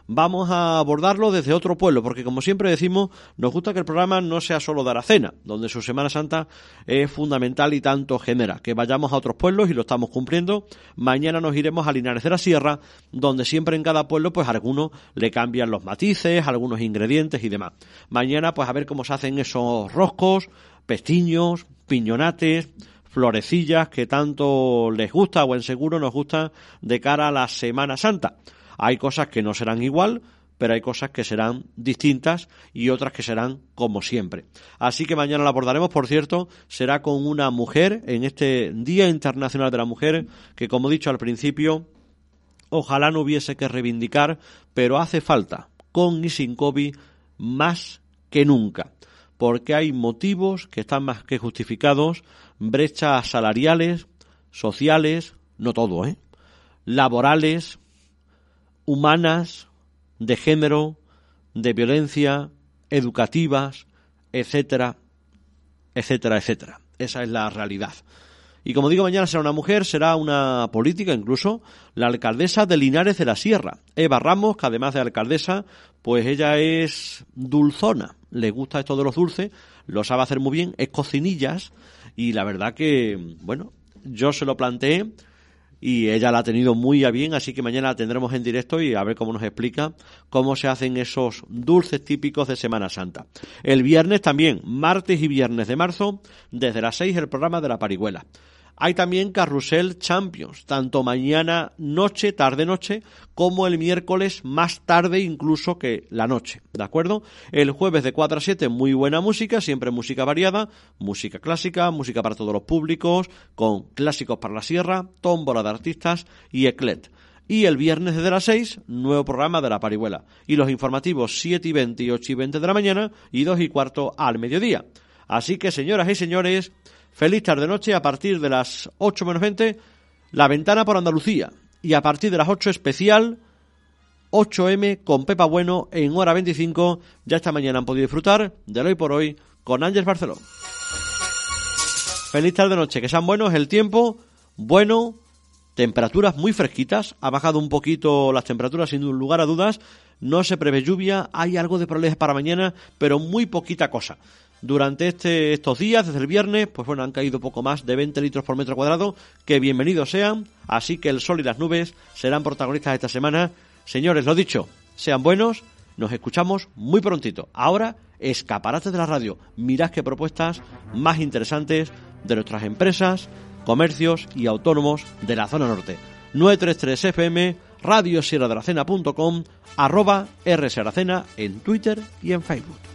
Vamos a abordarlo desde otro pueblo, porque como siempre decimos, nos gusta que el programa no sea solo de Aracena, donde su Semana Santa es fundamental y tanto genera, que vayamos a otros pueblos y lo estamos cumpliendo. Mañana nos iremos a Linares de la Sierra, donde siempre en cada pueblo pues algunos le cambian los matices, algunos ingredientes y demás. Mañana pues a ver cómo se hacen esos roscos, pestiños, piñonates, florecillas que tanto les gusta o en seguro nos gusta de cara a la Semana Santa. Hay cosas que no serán igual, pero hay cosas que serán distintas y otras que serán como siempre. Así que mañana la abordaremos, por cierto, será con una mujer en este Día Internacional de la Mujer, que como he dicho al principio, ojalá no hubiese que reivindicar, pero hace falta, con y sin COVID, más que nunca, porque hay motivos que están más que justificados, brechas salariales, sociales, no todo, ¿eh? laborales, humanas, de género, de violencia, educativas, etcétera, etcétera, etcétera. Esa es la realidad. Y como digo, mañana será una mujer, será una política incluso, la alcaldesa de Linares de la Sierra, Eva Ramos, que además de alcaldesa, pues ella es dulzona, le gusta esto de los dulces, lo sabe hacer muy bien, es cocinillas, y la verdad que, bueno, yo se lo planteé, y ella la ha tenido muy a bien, así que mañana la tendremos en directo y a ver cómo nos explica cómo se hacen esos dulces típicos de Semana Santa. El viernes también, martes y viernes de marzo, desde las 6 el programa de la parihuela. Hay también Carrusel Champions, tanto mañana noche, tarde noche, como el miércoles más tarde incluso que la noche, ¿de acuerdo? El jueves de 4 a 7 muy buena música, siempre música variada, música clásica, música para todos los públicos, con clásicos para la sierra, tómbola de artistas y eclet. Y el viernes desde las 6, nuevo programa de la parihuela. Y los informativos 7 y 20 y 8 y 20 de la mañana y 2 y cuarto al mediodía. Así que, señoras y señores, Feliz tarde noche a partir de las 8 menos 20, La Ventana por Andalucía. Y a partir de las 8 especial 8M con Pepa Bueno en hora 25. Ya esta mañana han podido disfrutar del hoy por hoy con Ángel Barceló. Feliz tarde noche, que sean buenos el tiempo, bueno, temperaturas muy fresquitas, ha bajado un poquito las temperaturas sin lugar a dudas, no se prevé lluvia, hay algo de problemas para mañana, pero muy poquita cosa durante este, estos días, desde el viernes, pues bueno, han caído poco más de 20 litros por metro cuadrado, que bienvenidos sean, así que el sol y las nubes serán protagonistas esta semana. Señores, lo dicho, sean buenos, nos escuchamos muy prontito. Ahora, escaparates de la radio, mirad qué propuestas más interesantes de nuestras empresas, comercios y autónomos de la zona norte. 933 FM, radio arroba rsaracena en Twitter y en Facebook.